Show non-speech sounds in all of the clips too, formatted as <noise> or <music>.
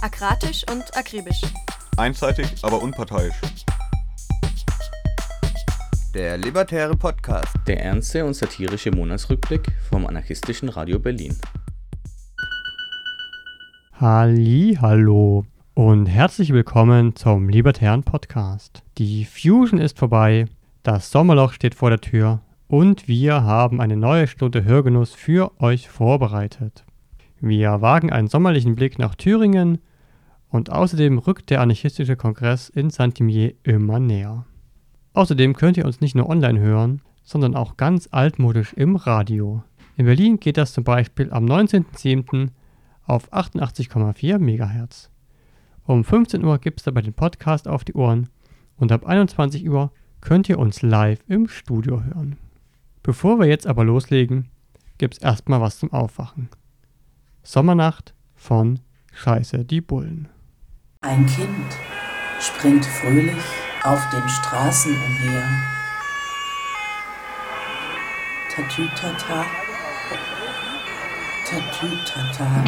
Akratisch und akribisch. Einseitig, aber unparteiisch. Der Libertäre Podcast. Der ernste und satirische Monatsrückblick vom anarchistischen Radio Berlin. Halli, hallo und herzlich willkommen zum Libertären Podcast. Die Fusion ist vorbei, das Sommerloch steht vor der Tür und wir haben eine neue Stunde Hörgenuss für euch vorbereitet. Wir wagen einen sommerlichen Blick nach Thüringen und außerdem rückt der anarchistische Kongress in Saint-Imier immer näher. Außerdem könnt ihr uns nicht nur online hören, sondern auch ganz altmodisch im Radio. In Berlin geht das zum Beispiel am 19.07. auf 88,4 MHz. Um 15 Uhr gibt es dabei den Podcast auf die Ohren und ab 21 Uhr könnt ihr uns live im Studio hören. Bevor wir jetzt aber loslegen, gibt es erstmal was zum Aufwachen. Sommernacht von Scheiße die Bullen. Ein Kind springt fröhlich auf den Straßen umher. Tatütata, tatütata.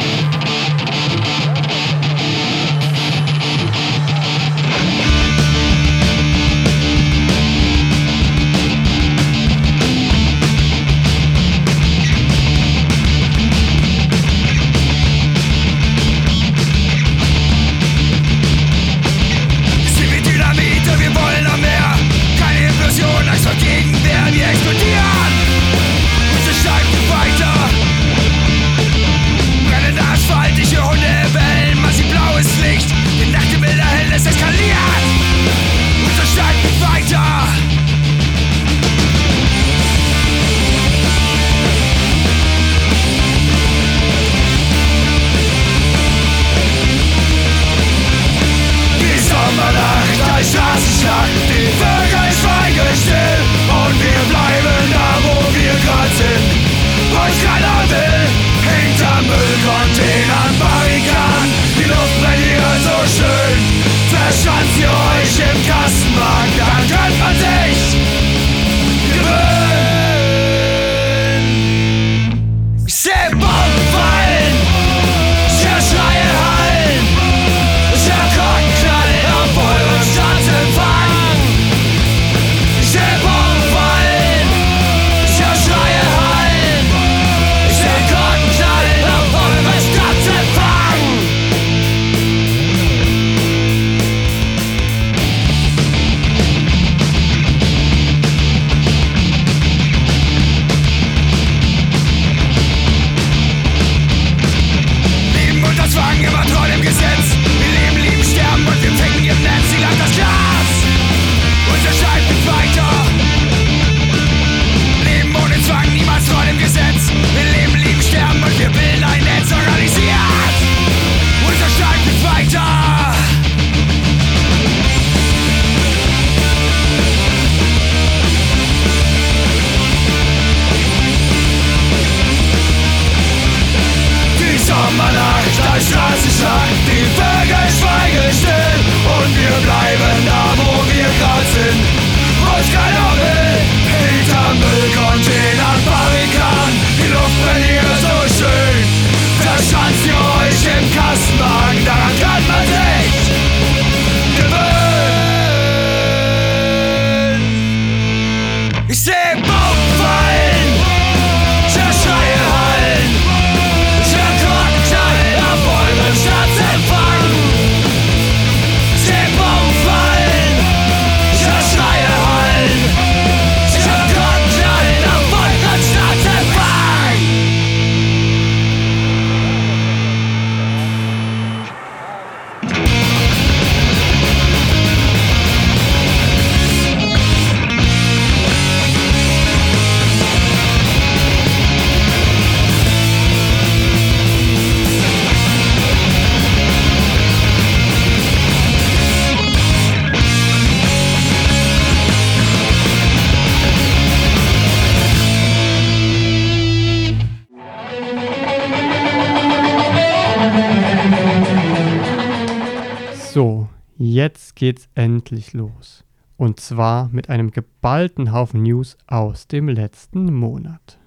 geht's endlich los. Und zwar mit einem geballten Haufen News aus dem letzten Monat.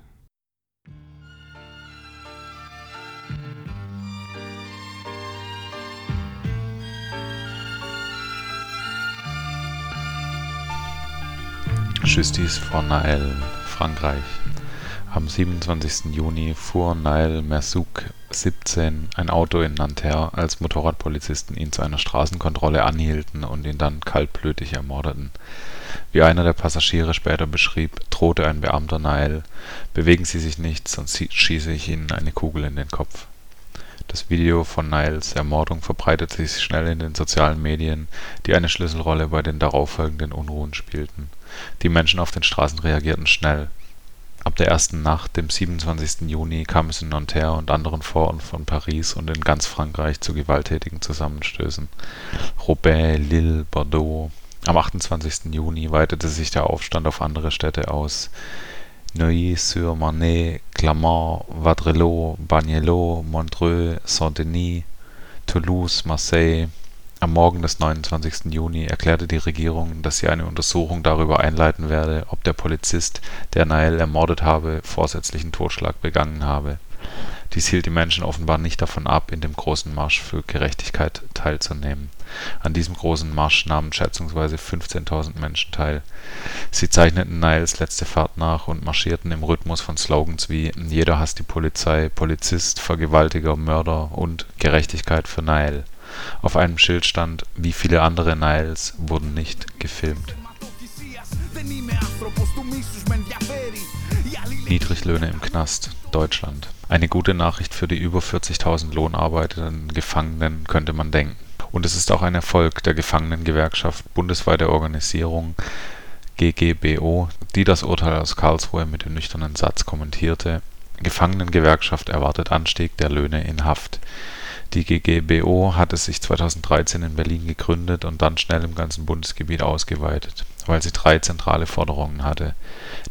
Schüstis von Nael, Frankreich. Am 27. Juni fuhr Naël Merzouk, 17, ein Auto in Nanterre, als Motorradpolizisten ihn zu einer Straßenkontrolle anhielten und ihn dann kaltblütig ermordeten. Wie einer der Passagiere später beschrieb, drohte ein Beamter Naël: „ Bewegen Sie sich nicht, sonst schieße ich Ihnen eine Kugel in den Kopf das Video von Naëls Ermordung verbreitete sich schnell in den sozialen Medien, die eine Schlüsselrolle bei den darauffolgenden Unruhen spielten. Die Menschen auf den Straßen reagierten schnell. Ab der ersten Nacht, dem 27. Juni, kam es in Nanterre und anderen Vororten von Paris und in ganz Frankreich zu gewalttätigen Zusammenstößen (Roubaix, Lille, Bordeaux). Am 28. Juni weitete sich der Aufstand auf andere Städte aus Neuilly-sur-Marne, Clermont, Vaudreuil, Bagnelau, Montreux, Saint-Denis, Toulouse, Marseille. Am Morgen des 29. Juni erklärte die Regierung, dass sie eine Untersuchung darüber einleiten werde, ob der Polizist, der Naël ermordet habe, vorsätzlichen Totschlag begangen habe dies hielt die Menschen offenbar nicht davon ab, in dem Großen Marsch für Gerechtigkeit teilzunehmen. An diesem Großen Marsch nahmen schätzungsweise 15.000 Menschen teil. Sie zeichneten Niles letzte Fahrt nach und marschierten im Rhythmus von Slogans wie „ Jeder hasst die Polizei“, „ Polizist, Vergewaltiger, Mörder und „ Gerechtigkeit für Nile “. Auf einem Schild stand „ Wie viele andere Niles wurden nicht gefilmt. Niedriglöhne im Knast (Deutschland) Eine gute Nachricht für die über 40.000 lohnarbeitenden Gefangenen, könnte man denken. Und es ist auch ein Erfolg der Gefangenengewerkschaft Bundesweite Organisierung (GGBO), die das Urteil aus Karlsruhe mit dem nüchternen Satz kommentierte: „ Gefangenengewerkschaft erwartet Anstieg der Löhne in Haft die GGBO hatte sich 2013 in Berlin gegründet und dann schnell im ganzen Bundesgebiet ausgeweitet, weil sie drei zentrale Forderungen hatte.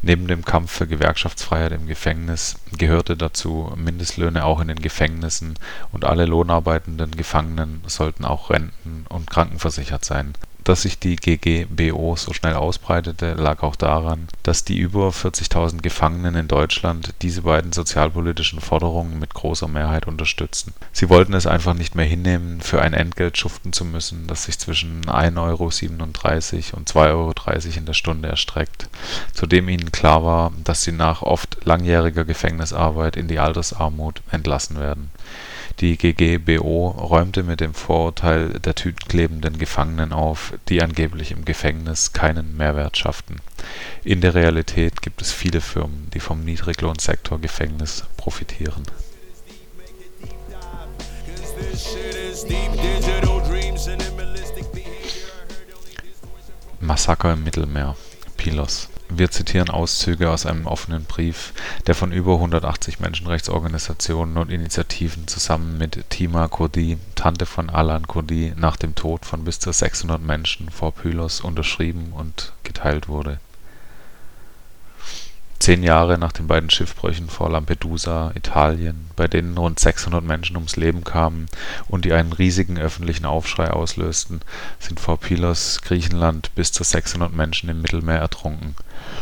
Neben dem Kampf für Gewerkschaftsfreiheit im Gefängnis gehörte dazu Mindestlöhne auch in den Gefängnissen und alle lohnarbeitenden Gefangenen sollten auch renten und krankenversichert sein dass sich die GGBO so schnell ausbreitete, lag auch daran, dass die über 40.000 Gefangenen in Deutschland diese beiden sozialpolitischen Forderungen mit großer Mehrheit unterstützten. Sie wollten es einfach nicht mehr hinnehmen, für ein Entgelt schuften zu müssen, das sich zwischen 1,37 Euro und 2,30 Euro in der Stunde erstreckt, zudem ihnen klar war, dass sie nach oft langjähriger Gefängnisarbeit in die Altersarmut entlassen werden die GGBO räumte mit dem Vorurteil der tütenklebenden Gefangenen auf, die angeblich im Gefängnis keinen Mehrwert schafften. In der Realität gibt es viele Firmen, die vom Niedriglohnsektor Gefängnis profitieren. Massaker im Mittelmeer Pilos wir zitieren Auszüge aus einem offenen Brief, der von über 180 Menschenrechtsorganisationen und Initiativen zusammen mit Tima Kurdi, Tante von Alan Kurdi, nach dem Tod von bis zu 600 Menschen vor Pylos unterschrieben und geteilt wurde Zehn Jahre nach den beiden Schiffbrüchen vor Lampedusa, Italien, bei denen rund 600 Menschen ums Leben kamen und die einen riesigen öffentlichen Aufschrei auslösten, sind vor Pylos, Griechenland, bis zu 600 Menschen im Mittelmeer ertrunken.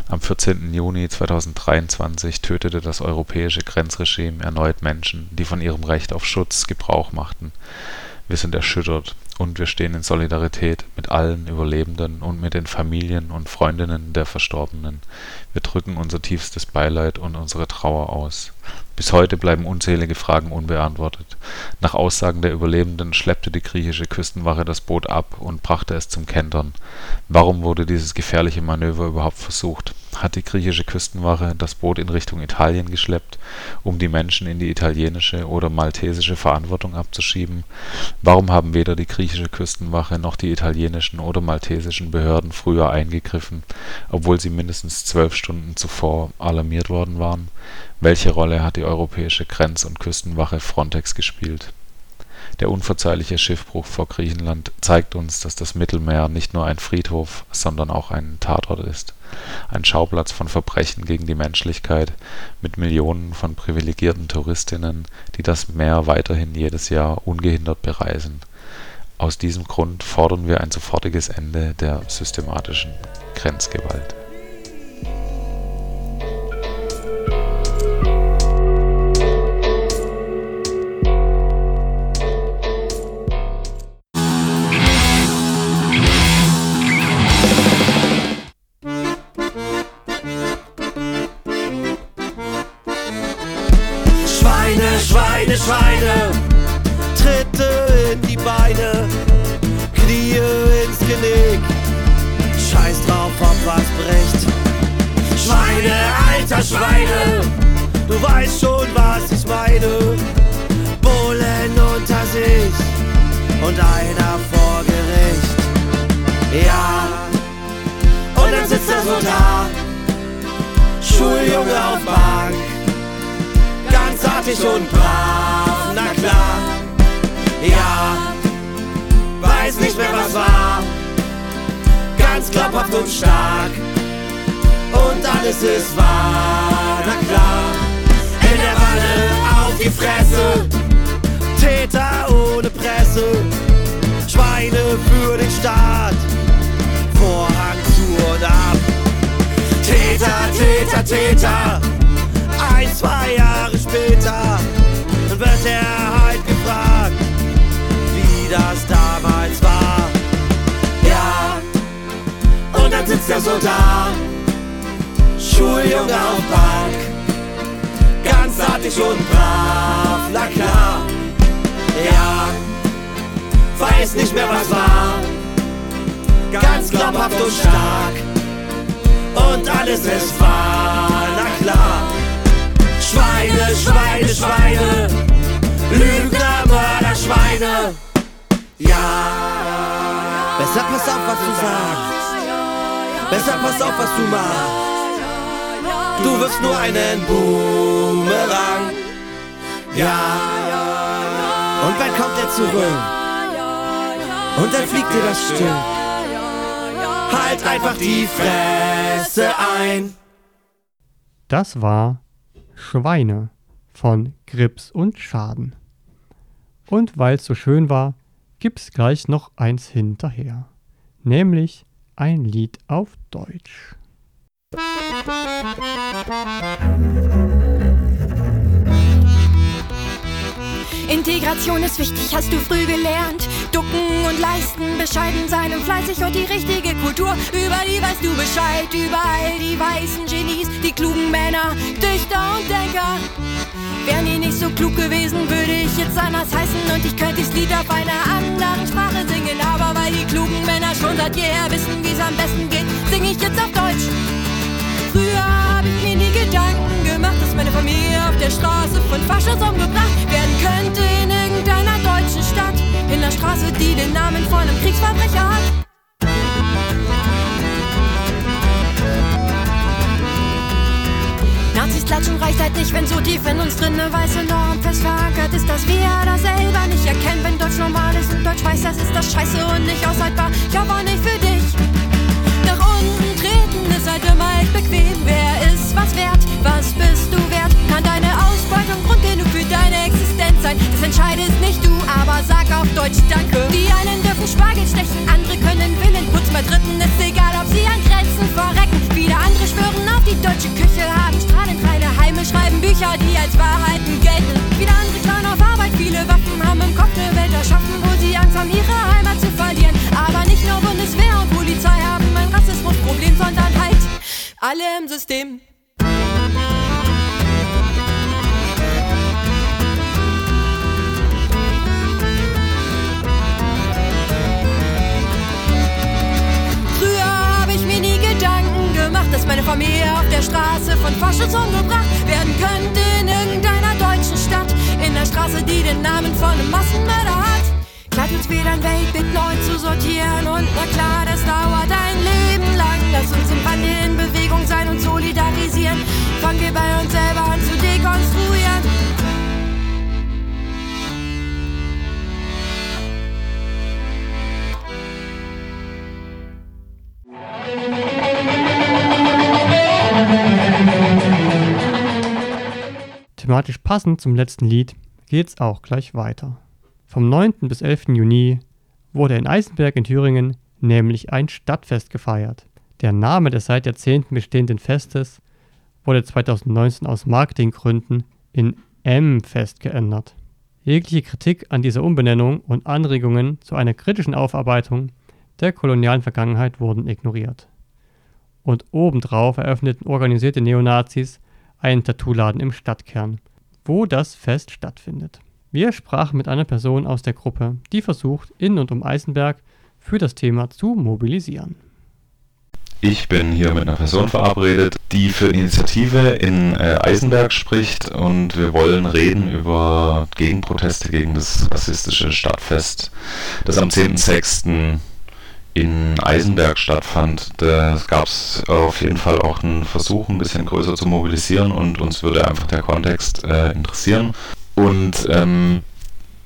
Am 14. Juni 2023 tötete das europäische Grenzregime erneut Menschen, die von ihrem Recht auf Schutz Gebrauch machten. Wir sind erschüttert und wir stehen in Solidarität mit allen Überlebenden und mit den Familien und Freundinnen der Verstorbenen. Wir drücken unser tiefstes Beileid und unsere Trauer aus. Bis heute bleiben unzählige Fragen unbeantwortet. Nach Aussagen der Überlebenden schleppte die griechische Küstenwache das Boot ab und brachte es zum Kentern. Warum wurde dieses gefährliche Manöver überhaupt versucht? Hat die griechische Küstenwache das Boot in Richtung Italien geschleppt, um die Menschen in die italienische oder maltesische Verantwortung abzuschieben? Warum haben weder die griechische Küstenwache noch die italienischen oder maltesischen Behörden früher eingegriffen, obwohl sie mindestens zwölf Stunden zuvor alarmiert worden waren? Welche Rolle hat die europäische Grenz und Küstenwache Frontex gespielt? Der unverzeihliche Schiffbruch vor Griechenland zeigt uns, dass das Mittelmeer nicht nur ein Friedhof, sondern auch ein Tatort ist, ein Schauplatz von Verbrechen gegen die Menschlichkeit mit Millionen von privilegierten Touristinnen, die das Meer weiterhin jedes Jahr ungehindert bereisen. Aus diesem Grund fordern wir ein sofortiges Ende der systematischen Grenzgewalt Schweine, du weißt schon, was ich meine. Bullen unter sich und einer vor Gericht. Ja, und dann sitzt er so da, Schuljunge auf Bank, ganz artig und brav, na klar. Ja, weiß nicht mehr was war, ganz glaubhaft und stark. Und alles ist wahr, na klar. In der Wanne auf die Fresse, Täter ohne Presse, Schweine für den Staat, Vorhang zu und ab. Täter, Täter, Täter, ein, zwei Jahre später wird er halt artig und brav, na klar. Ja, weiß nicht mehr was war, ganz glaubhaft und stark. Und alles ist wahr, na klar. Schweine, Schweine, Schweine, Lügner, Mörder, Schweine. Ja, besser pass auf, was du sagst. Besser pass auf, was du machst. Du wirst nur einen Boomerang. Ja, und wann kommt er zurück? Und dann fliegt dir das Stück. Halt einfach die Fresse ein. Das war Schweine von Grips und Schaden. Und weil es so schön war, gibt's gleich noch eins hinterher. Nämlich ein Lied auf Deutsch. Integration ist wichtig, hast du früh gelernt. Ducken und leisten, bescheiden sein und fleißig und die richtige Kultur. Über die weißt du Bescheid, überall die weißen Genies, die klugen Männer, Dichter und Denker. Wären die nicht so klug gewesen, würde ich jetzt anders heißen und ich könnte das Lied auf einer anderen Sprache singen. Aber weil die klugen Männer schon seit jeher wissen, wie es am besten geht, singe ich jetzt auf Deutsch. Früher hab ich mir nie Gedanken gemacht, dass meine Familie auf der Straße von Faschos umgebracht werden könnte in irgendeiner deutschen Stadt. In der Straße, die den Namen von einem Kriegsverbrecher hat. Nazis klatschen reicht halt nicht, wenn so tief in uns drin eine weiße Norm fest verankert ist, dass wir das selber nicht erkennen. Wenn Deutsch normal ist und Deutsch weiß, das ist das Scheiße und nicht aushaltbar. Ich auch nicht für dich. Nach unten treten ist halt immer echt bequem. Wer ist was wert? Was bist du wert? Kann deine Ausbeutung Grund genug für deine Existenz sein? Das entscheidest nicht du, aber sag auf Deutsch Danke. Die einen dürfen Spargel stechen, andere können Willen putzen. Bei Dritten ist egal, ob sie an Grenzen verrecken. Wieder andere schwören auf die deutsche Küche, haben strahlend reine Heime, schreiben Bücher, die als Wahrheiten gelten. Wieder andere klauen auf Arbeit, viele Waffen haben im Kopf eine Welt erschaffen, wo sie Angst haben, ihre Heimat zu verlieren. Aber nicht nur Bundeswehr und Polizei haben ein Rassismusproblem, sondern halt alle im System. Meine Familie auf der Straße von Faschos umgebracht werden könnte in irgendeiner deutschen Stadt. In der Straße, die den Namen von einem Massenmörder hat. Klar tut's wieder ein Weltbild neu zu sortieren und na klar, das dauert ein Leben lang. Lass uns im Wandel in Bewegung sein und solidarisieren. Fangen wir bei uns selber an zu dekonstruieren. Thematisch passend zum letzten Lied geht's auch gleich weiter. Vom 9. bis 11. Juni wurde in Eisenberg in Thüringen nämlich ein Stadtfest gefeiert. Der Name des seit Jahrzehnten bestehenden Festes wurde 2019 aus Marketinggründen in M-Fest geändert. Jegliche Kritik an dieser Umbenennung und Anregungen zu einer kritischen Aufarbeitung der kolonialen Vergangenheit wurden ignoriert. Und obendrauf eröffneten organisierte Neonazis einen Tattoo-Laden im Stadtkern, wo das Fest stattfindet. Wir sprachen mit einer Person aus der Gruppe, die versucht, in und um Eisenberg für das Thema zu mobilisieren. Ich bin hier mit einer Person verabredet, die für Initiative in äh, Eisenberg spricht und wir wollen reden über Gegenproteste gegen das rassistische Stadtfest, das am 10.06. in Eisenberg stattfand. Da gab es auf jeden Fall auch einen Versuch, ein bisschen größer zu mobilisieren und uns würde einfach der Kontext äh, interessieren. Und ähm,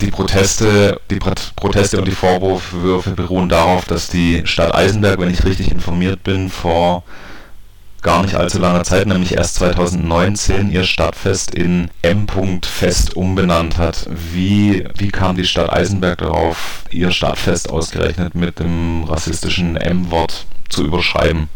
die Proteste, die Proteste und die Vorwürfe beruhen darauf, dass die Stadt Eisenberg, wenn ich richtig informiert bin, vor gar nicht allzu langer Zeit, nämlich erst 2019, ihr Stadtfest in M. Fest umbenannt hat. Wie, wie kam die Stadt Eisenberg darauf, ihr Stadtfest ausgerechnet mit dem rassistischen M-Wort zu überschreiben?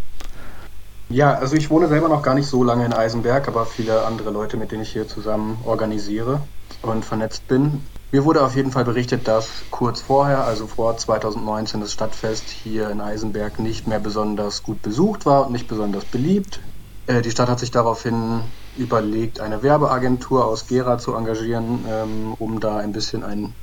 Ja, also ich wohne selber noch gar nicht so lange in Eisenberg, aber viele andere Leute, mit denen ich hier zusammen organisiere und vernetzt bin. Mir wurde auf jeden Fall berichtet, dass kurz vorher, also vor 2019, das Stadtfest hier in Eisenberg nicht mehr besonders gut besucht war und nicht besonders beliebt. Äh, die Stadt hat sich daraufhin überlegt, eine Werbeagentur aus Gera zu engagieren, ähm, um da ein bisschen ein,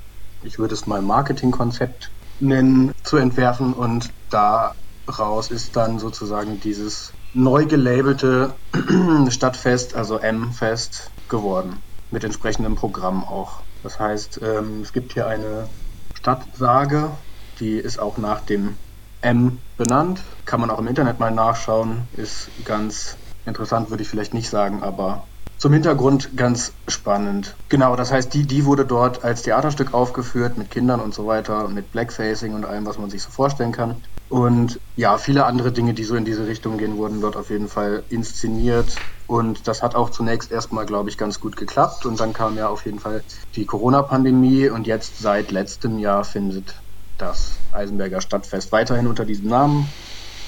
ich würde es mal Marketingkonzept nennen, zu entwerfen. Und daraus ist dann sozusagen dieses neu gelabelte <clears throat> Stadtfest, also M-Fest, geworden. Mit entsprechendem Programm auch. Das heißt, ähm, es gibt hier eine Stadtsage, die ist auch nach dem M benannt. Kann man auch im Internet mal nachschauen. Ist ganz interessant, würde ich vielleicht nicht sagen, aber zum Hintergrund ganz spannend. Genau, das heißt, die, die wurde dort als Theaterstück aufgeführt mit Kindern und so weiter, mit Blackfacing und allem, was man sich so vorstellen kann. Und ja, viele andere Dinge, die so in diese Richtung gehen, wurden dort auf jeden Fall inszeniert. Und das hat auch zunächst erstmal, glaube ich, ganz gut geklappt. Und dann kam ja auf jeden Fall die Corona-Pandemie. Und jetzt seit letztem Jahr findet das Eisenberger Stadtfest weiterhin unter diesem Namen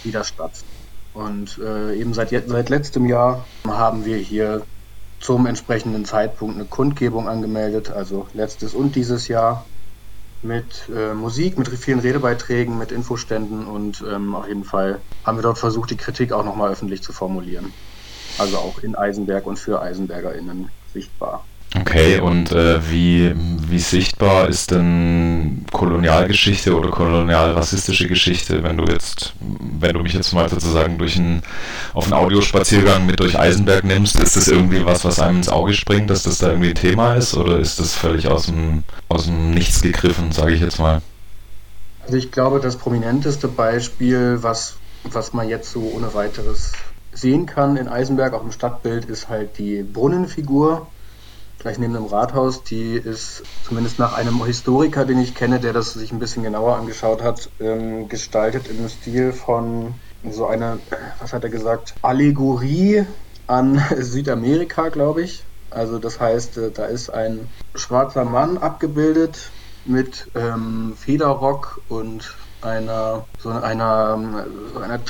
wieder statt. Und äh, eben seit, seit letztem Jahr haben wir hier zum entsprechenden Zeitpunkt eine Kundgebung angemeldet, also letztes und dieses Jahr mit äh, Musik, mit vielen Redebeiträgen, mit Infoständen und ähm, auf jeden Fall haben wir dort versucht, die Kritik auch nochmal öffentlich zu formulieren. Also auch in Eisenberg und für EisenbergerInnen sichtbar. Okay, und äh, wie, wie sichtbar ist denn Kolonialgeschichte oder kolonialrassistische Geschichte, wenn du jetzt, wenn du mich jetzt mal sozusagen durch einen, auf einen Audiospaziergang mit durch Eisenberg nimmst, ist das irgendwie was, was einem ins Auge springt, dass das da irgendwie ein Thema ist oder ist das völlig aus dem, aus dem Nichts gegriffen, sage ich jetzt mal? Also ich glaube, das prominenteste Beispiel, was, was man jetzt so ohne weiteres sehen kann in Eisenberg, auch im Stadtbild, ist halt die Brunnenfigur gleich neben dem Rathaus. Die ist zumindest nach einem Historiker, den ich kenne, der das sich ein bisschen genauer angeschaut hat, ähm, gestaltet im Stil von so einer, was hat er gesagt, Allegorie an <laughs> Südamerika, glaube ich. Also das heißt, äh, da ist ein schwarzer Mann abgebildet mit ähm, Federrock und einer so einer, so einer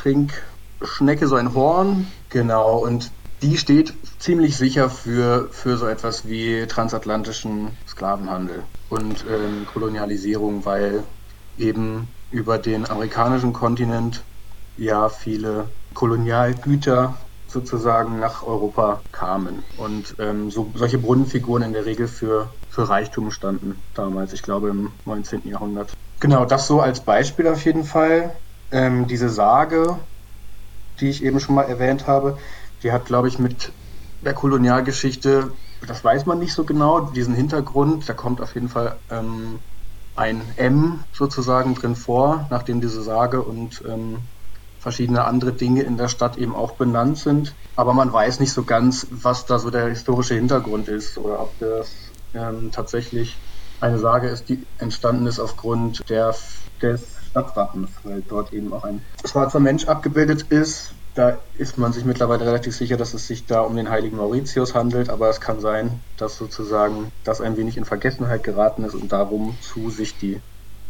Trinkschnecke, so ein Horn. Genau, und die steht ziemlich sicher für, für so etwas wie transatlantischen Sklavenhandel und ähm, Kolonialisierung, weil eben über den amerikanischen Kontinent ja viele Kolonialgüter sozusagen nach Europa kamen. Und ähm, so, solche Brunnenfiguren in der Regel für, für Reichtum standen damals, ich glaube im 19. Jahrhundert. Genau, das so als Beispiel auf jeden Fall. Ähm, diese Sage, die ich eben schon mal erwähnt habe, die hat, glaube ich, mit der Kolonialgeschichte, das weiß man nicht so genau, diesen Hintergrund, da kommt auf jeden Fall ähm, ein M sozusagen drin vor, nachdem diese Sage und ähm, verschiedene andere Dinge in der Stadt eben auch benannt sind. Aber man weiß nicht so ganz, was da so der historische Hintergrund ist oder ob das ähm, tatsächlich eine Sage ist, die entstanden ist aufgrund der, des Stadtwappens, weil dort eben auch ein schwarzer Mensch abgebildet ist, da ist man sich mittlerweile relativ sicher, dass es sich da um den heiligen Mauritius handelt, aber es kann sein, dass sozusagen das ein wenig in Vergessenheit geraten ist und darum zu sich die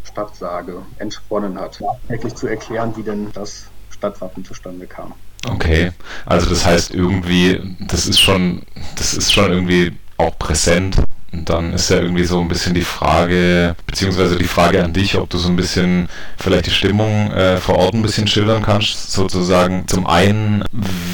Stadtsage entsponnen hat, wirklich zu erklären, wie denn das Stadtwappen zustande kam. Okay, also das heißt irgendwie, das ist schon, das ist schon irgendwie auch präsent und dann ist ja irgendwie so ein bisschen die Frage, beziehungsweise die Frage an dich, ob du so ein bisschen vielleicht die Stimmung äh, vor Ort ein bisschen schildern kannst. Sozusagen zum einen,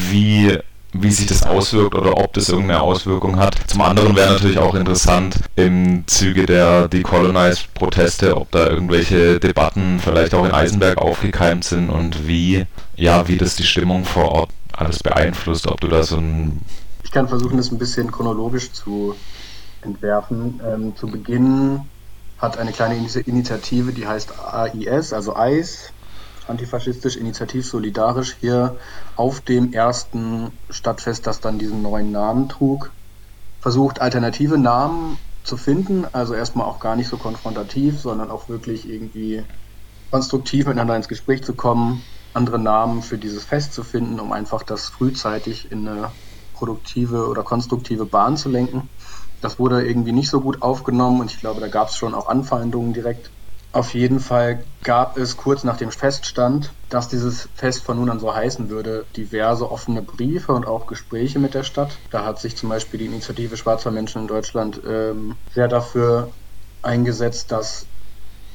wie wie sich das auswirkt oder ob das irgendeine Auswirkung hat. Zum anderen wäre natürlich auch interessant im Zuge der Decolonize-Proteste, ob da irgendwelche Debatten vielleicht auch in Eisenberg aufgekeimt sind und wie, ja, wie das die Stimmung vor Ort alles beeinflusst, ob du da so ein... Ich kann versuchen, das ein bisschen chronologisch zu entwerfen. Ähm, zu Beginn hat eine kleine Initiative, die heißt AIS, also AIS, antifaschistisch, initiativ solidarisch, hier auf dem ersten Stadtfest, das dann diesen neuen Namen trug, versucht alternative Namen zu finden, also erstmal auch gar nicht so konfrontativ, sondern auch wirklich irgendwie konstruktiv miteinander ins Gespräch zu kommen, andere Namen für dieses Fest zu finden, um einfach das frühzeitig in eine produktive oder konstruktive Bahn zu lenken. Das wurde irgendwie nicht so gut aufgenommen und ich glaube, da gab es schon auch Anfeindungen direkt. Auf jeden Fall gab es kurz nach dem Feststand, dass dieses Fest von nun an so heißen würde, diverse offene Briefe und auch Gespräche mit der Stadt. Da hat sich zum Beispiel die Initiative Schwarzer Menschen in Deutschland ähm, sehr dafür eingesetzt, dass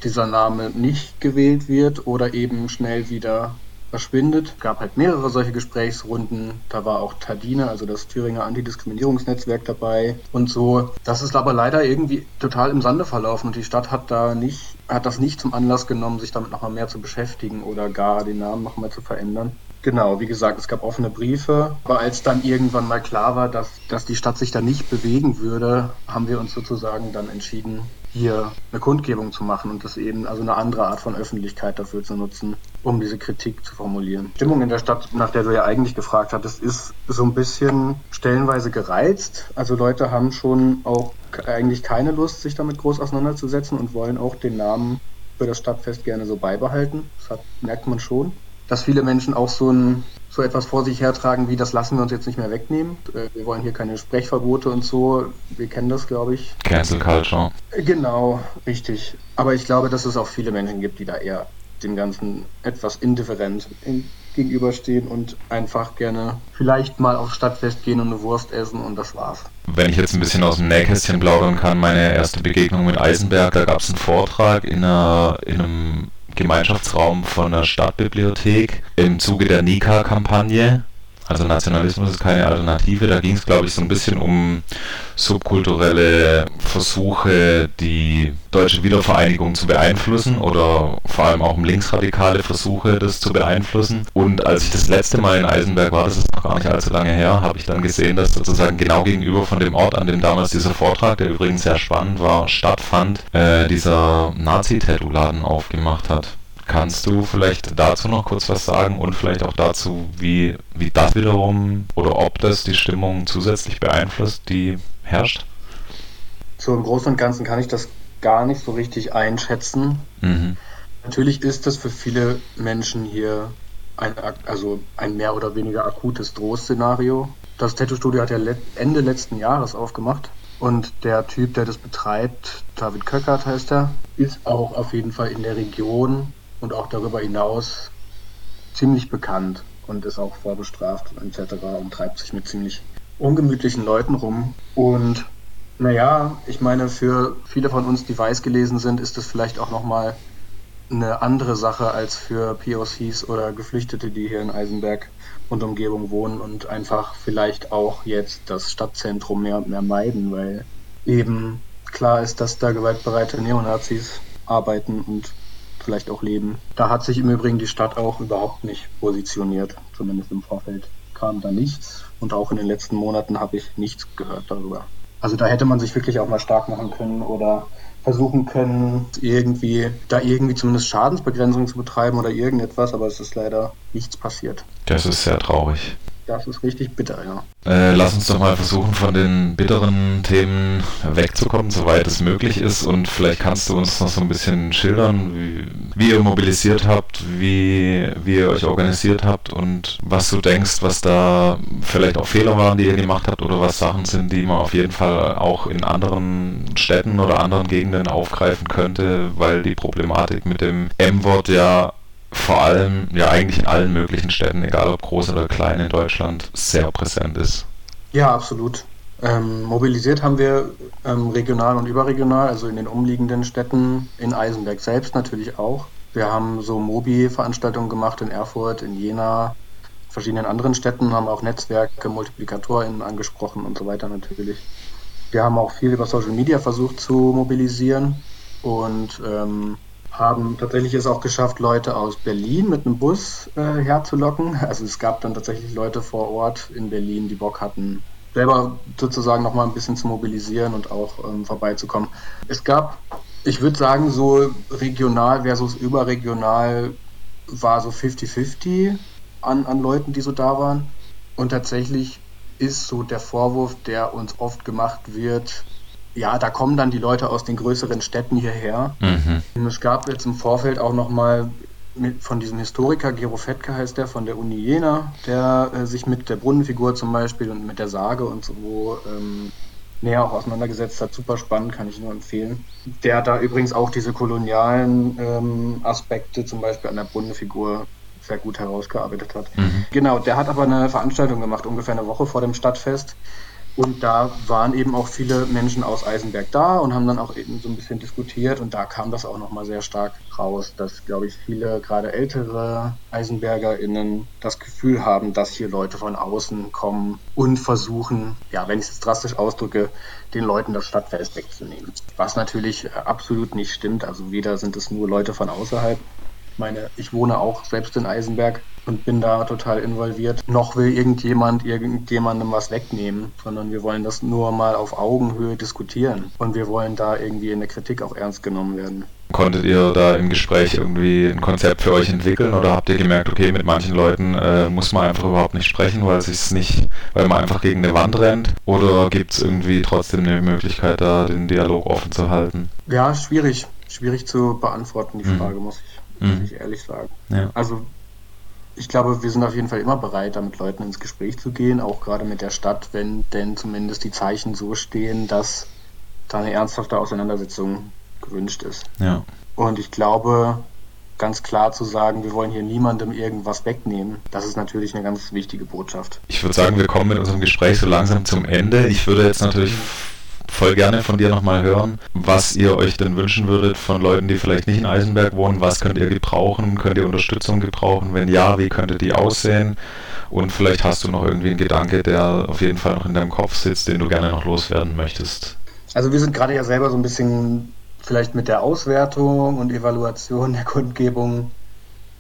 dieser Name nicht gewählt wird oder eben schnell wieder verschwindet. Es gab halt mehrere solche Gesprächsrunden. Da war auch Tadine, also das Thüringer Antidiskriminierungsnetzwerk dabei und so. Das ist aber leider irgendwie total im Sande verlaufen und die Stadt hat da nicht, hat das nicht zum Anlass genommen, sich damit nochmal mehr zu beschäftigen oder gar den Namen nochmal zu verändern. Genau, wie gesagt, es gab offene Briefe, aber als dann irgendwann mal klar war, dass, dass die Stadt sich da nicht bewegen würde, haben wir uns sozusagen dann entschieden, hier eine Kundgebung zu machen und das eben also eine andere Art von Öffentlichkeit dafür zu nutzen, um diese Kritik zu formulieren. Die Stimmung in der Stadt, nach der du ja eigentlich gefragt hattest, ist so ein bisschen stellenweise gereizt. Also Leute haben schon auch eigentlich keine Lust, sich damit groß auseinanderzusetzen und wollen auch den Namen für das Stadtfest gerne so beibehalten. Das hat, merkt man schon. Dass viele Menschen auch so ein so etwas vor sich hertragen wie, das lassen wir uns jetzt nicht mehr wegnehmen. Äh, wir wollen hier keine Sprechverbote und so. Wir kennen das, glaube ich. Cancel Culture. Genau, richtig. Aber ich glaube, dass es auch viele Menschen gibt, die da eher dem Ganzen etwas indifferent gegenüberstehen und einfach gerne vielleicht mal aufs Stadtfest gehen und eine Wurst essen und das war's. Wenn ich jetzt ein bisschen aus dem Nähkästchen plaudern kann, meine erste Begegnung mit Eisenberg, da gab es einen Vortrag in, einer, in einem Gemeinschaftsraum von der Stadtbibliothek im Zuge der Nika-Kampagne. Also Nationalismus ist keine Alternative. Da ging es, glaube ich, so ein bisschen um subkulturelle Versuche, die deutsche Wiedervereinigung zu beeinflussen oder vor allem auch um linksradikale Versuche, das zu beeinflussen. Und als ich das letzte Mal in Eisenberg war, das ist noch gar nicht allzu lange her, habe ich dann gesehen, dass sozusagen genau gegenüber von dem Ort, an dem damals dieser Vortrag, der übrigens sehr spannend war, stattfand, äh, dieser Nazi-Tattoo-Laden aufgemacht hat. Kannst du vielleicht dazu noch kurz was sagen und vielleicht auch dazu, wie, wie das wiederum oder ob das die Stimmung zusätzlich beeinflusst, die herrscht? So im Großen und Ganzen kann ich das gar nicht so richtig einschätzen. Mhm. Natürlich ist das für viele Menschen hier ein, also ein mehr oder weniger akutes Drohszenario. Das Tattoo-Studio hat ja Ende letzten Jahres aufgemacht. Und der Typ, der das betreibt, David Köckert heißt er, ist auch auf jeden Fall in der Region und auch darüber hinaus ziemlich bekannt und ist auch vorbestraft etc. und treibt sich mit ziemlich ungemütlichen Leuten rum. Und naja, ich meine, für viele von uns, die weiß gelesen sind, ist das vielleicht auch nochmal eine andere Sache als für POCs oder Geflüchtete, die hier in Eisenberg und Umgebung wohnen und einfach vielleicht auch jetzt das Stadtzentrum mehr und mehr meiden, weil eben klar ist, dass da gewaltbereite Neonazis arbeiten und vielleicht auch leben. Da hat sich im Übrigen die Stadt auch überhaupt nicht positioniert, zumindest im Vorfeld kam da nichts und auch in den letzten Monaten habe ich nichts gehört darüber. Also da hätte man sich wirklich auch mal stark machen können oder versuchen können, irgendwie da irgendwie zumindest Schadensbegrenzung zu betreiben oder irgendetwas, aber es ist leider nichts passiert. Das ist sehr traurig. Das ist richtig bitter, ja. Äh, lass uns doch mal versuchen, von den bitteren Themen wegzukommen, soweit es möglich ist. Und vielleicht kannst du uns noch so ein bisschen schildern, wie, wie ihr mobilisiert habt, wie, wie ihr euch organisiert habt und was du denkst, was da vielleicht auch Fehler waren, die ihr gemacht habt oder was Sachen sind, die man auf jeden Fall auch in anderen Städten oder anderen Gegenden aufgreifen könnte, weil die Problematik mit dem M-Wort ja vor allem ja eigentlich in allen möglichen Städten, egal ob groß oder klein in Deutschland, sehr präsent ist. Ja, absolut. Ähm, mobilisiert haben wir ähm, regional und überregional, also in den umliegenden Städten, in Eisenberg selbst natürlich auch. Wir haben so Mobi-Veranstaltungen gemacht in Erfurt, in Jena, verschiedenen anderen Städten, haben auch Netzwerke, MultiplikatorInnen angesprochen und so weiter natürlich. Wir haben auch viel über Social Media versucht zu mobilisieren und ähm, haben tatsächlich es auch geschafft, Leute aus Berlin mit einem Bus äh, herzulocken. Also es gab dann tatsächlich Leute vor Ort in Berlin, die Bock hatten, selber sozusagen nochmal ein bisschen zu mobilisieren und auch ähm, vorbeizukommen. Es gab, ich würde sagen, so regional versus überregional war so 50-50 an, an Leuten, die so da waren. Und tatsächlich ist so der Vorwurf, der uns oft gemacht wird, ja, da kommen dann die Leute aus den größeren Städten hierher. Mhm. Es gab jetzt im Vorfeld auch nochmal von diesem Historiker, Gero Fettke heißt der, von der Uni Jena, der äh, sich mit der Brunnenfigur zum Beispiel und mit der Sage und so ähm, näher auch auseinandergesetzt hat. Super spannend, kann ich nur empfehlen. Der da übrigens auch diese kolonialen ähm, Aspekte zum Beispiel an der Brunnenfigur sehr gut herausgearbeitet hat. Mhm. Genau, der hat aber eine Veranstaltung gemacht, ungefähr eine Woche vor dem Stadtfest. Und da waren eben auch viele Menschen aus Eisenberg da und haben dann auch eben so ein bisschen diskutiert. Und da kam das auch nochmal sehr stark raus, dass, glaube ich, viele, gerade ältere EisenbergerInnen, das Gefühl haben, dass hier Leute von außen kommen und versuchen, ja, wenn ich es drastisch ausdrücke, den Leuten das Stadtfest wegzunehmen. Was natürlich absolut nicht stimmt. Also weder sind es nur Leute von außerhalb, meine, ich wohne auch selbst in Eisenberg und bin da total involviert. Noch will irgendjemand irgendjemandem was wegnehmen, sondern wir wollen das nur mal auf Augenhöhe diskutieren und wir wollen da irgendwie in der Kritik auch ernst genommen werden. Konntet ihr da im Gespräch irgendwie ein Konzept für euch entwickeln oder habt ihr gemerkt, okay, mit manchen Leuten äh, muss man einfach überhaupt nicht sprechen, weil es nicht, weil man einfach gegen eine Wand rennt? Oder gibt es irgendwie trotzdem eine Möglichkeit, da den Dialog offen zu halten? Ja, schwierig. Schwierig zu beantworten, die mhm. Frage, muss ich muss mhm. ich ehrlich sagen. Ja. Also ich glaube, wir sind auf jeden Fall immer bereit, da mit Leuten ins Gespräch zu gehen, auch gerade mit der Stadt, wenn denn zumindest die Zeichen so stehen, dass da eine ernsthafte Auseinandersetzung gewünscht ist. Ja. Und ich glaube, ganz klar zu sagen, wir wollen hier niemandem irgendwas wegnehmen, das ist natürlich eine ganz wichtige Botschaft. Ich würde sagen, wir kommen mit unserem Gespräch so langsam zum Ende. Ich würde jetzt natürlich voll gerne von dir nochmal hören, was ihr euch denn wünschen würdet von Leuten, die vielleicht nicht in Eisenberg wohnen. Was könnt ihr gebrauchen? Könnt ihr Unterstützung gebrauchen? Wenn ja, wie könnte die aussehen? Und vielleicht hast du noch irgendwie einen Gedanke, der auf jeden Fall noch in deinem Kopf sitzt, den du gerne noch loswerden möchtest. Also wir sind gerade ja selber so ein bisschen vielleicht mit der Auswertung und Evaluation der Kundgebung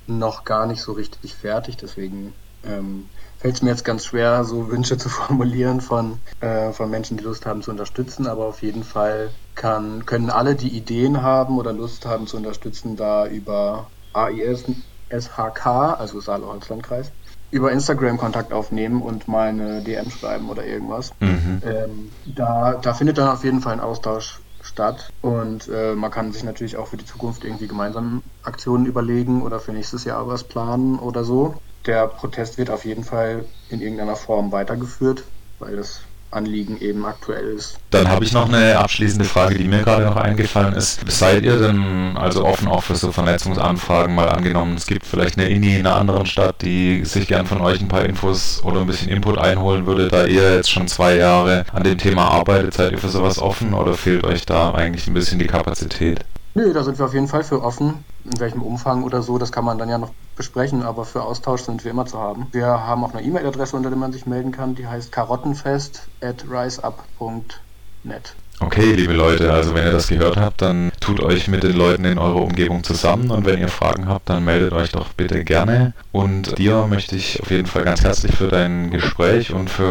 noch gar nicht so richtig fertig. Deswegen ähm, fällt es mir jetzt ganz schwer, so Wünsche zu <laughs> formulieren von, äh, von Menschen, die Lust haben zu unterstützen, aber auf jeden Fall kann, können alle, die Ideen haben oder Lust haben zu unterstützen, da über AIS SHK, also Saale-Holz-Landkreis, über Instagram Kontakt aufnehmen und mal eine DM schreiben oder irgendwas. Mhm. Ähm, da, da findet dann auf jeden Fall ein Austausch statt und äh, man kann sich natürlich auch für die Zukunft irgendwie gemeinsam Aktionen überlegen oder für nächstes Jahr was planen oder so der Protest wird auf jeden Fall in irgendeiner Form weitergeführt, weil das Anliegen eben aktuell ist. Dann habe ich noch eine abschließende Frage, die mir gerade noch eingefallen ist. Seid ihr denn also offen auch für so Vernetzungsanfragen mal angenommen? Es gibt vielleicht eine INI in einer anderen Stadt, die sich gern von euch ein paar Infos oder ein bisschen Input einholen würde, da ihr jetzt schon zwei Jahre an dem Thema arbeitet. Seid ihr für sowas offen oder fehlt euch da eigentlich ein bisschen die Kapazität? Nö, da sind wir auf jeden Fall für offen. In welchem Umfang oder so, das kann man dann ja noch besprechen, aber für Austausch sind wir immer zu haben. Wir haben auch eine E-Mail-Adresse, unter der man sich melden kann, die heißt karottenfest at riseup.net. Okay, liebe Leute, also wenn ihr das gehört habt, dann tut euch mit den Leuten in eurer Umgebung zusammen und wenn ihr Fragen habt, dann meldet euch doch bitte gerne. Und dir möchte ich auf jeden Fall ganz herzlich für dein Gespräch und für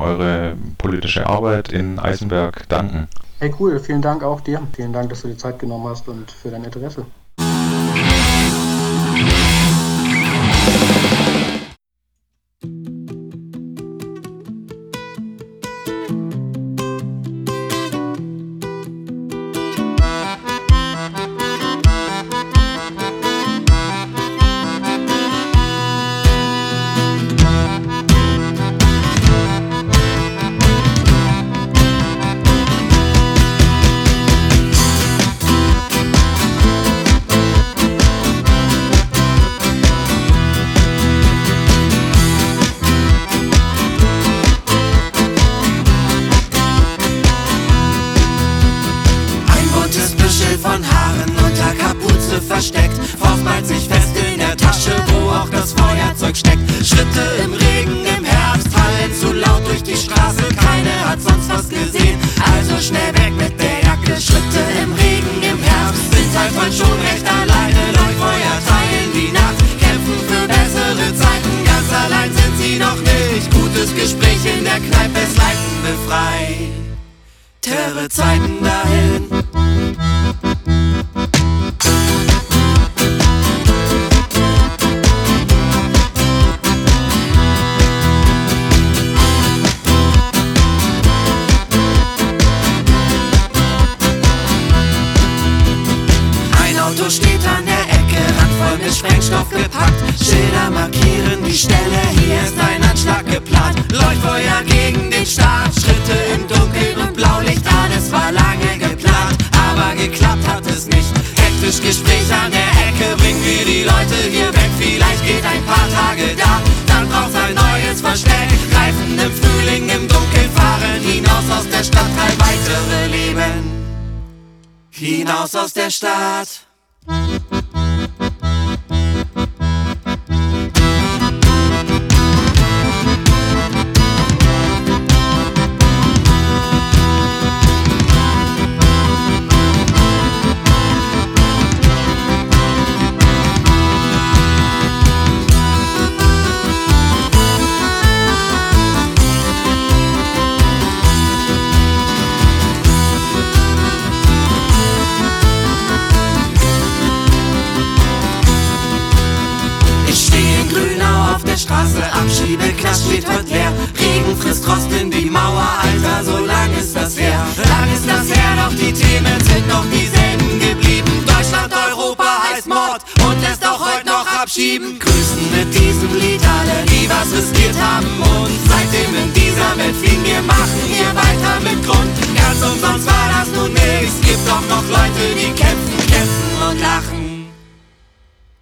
eure politische Arbeit in Eisenberg danken. Hey cool, vielen Dank auch dir. Vielen Dank, dass du dir Zeit genommen hast und für dein Interesse. Rost in die Mauer, Alter, so lang ist das her. Lang ist das her, doch die Themen sind noch dieselben geblieben. Deutschland, Europa heißt Mord und lässt auch heute noch abschieben. Grüßen mit diesem Lied alle, die was riskiert haben. Und seitdem in dieser Welt fliehen wir, machen hier weiter mit Grund. Ganz umsonst war das nun nichts, gibt doch noch Leute, die kämpfen, kämpfen und lachen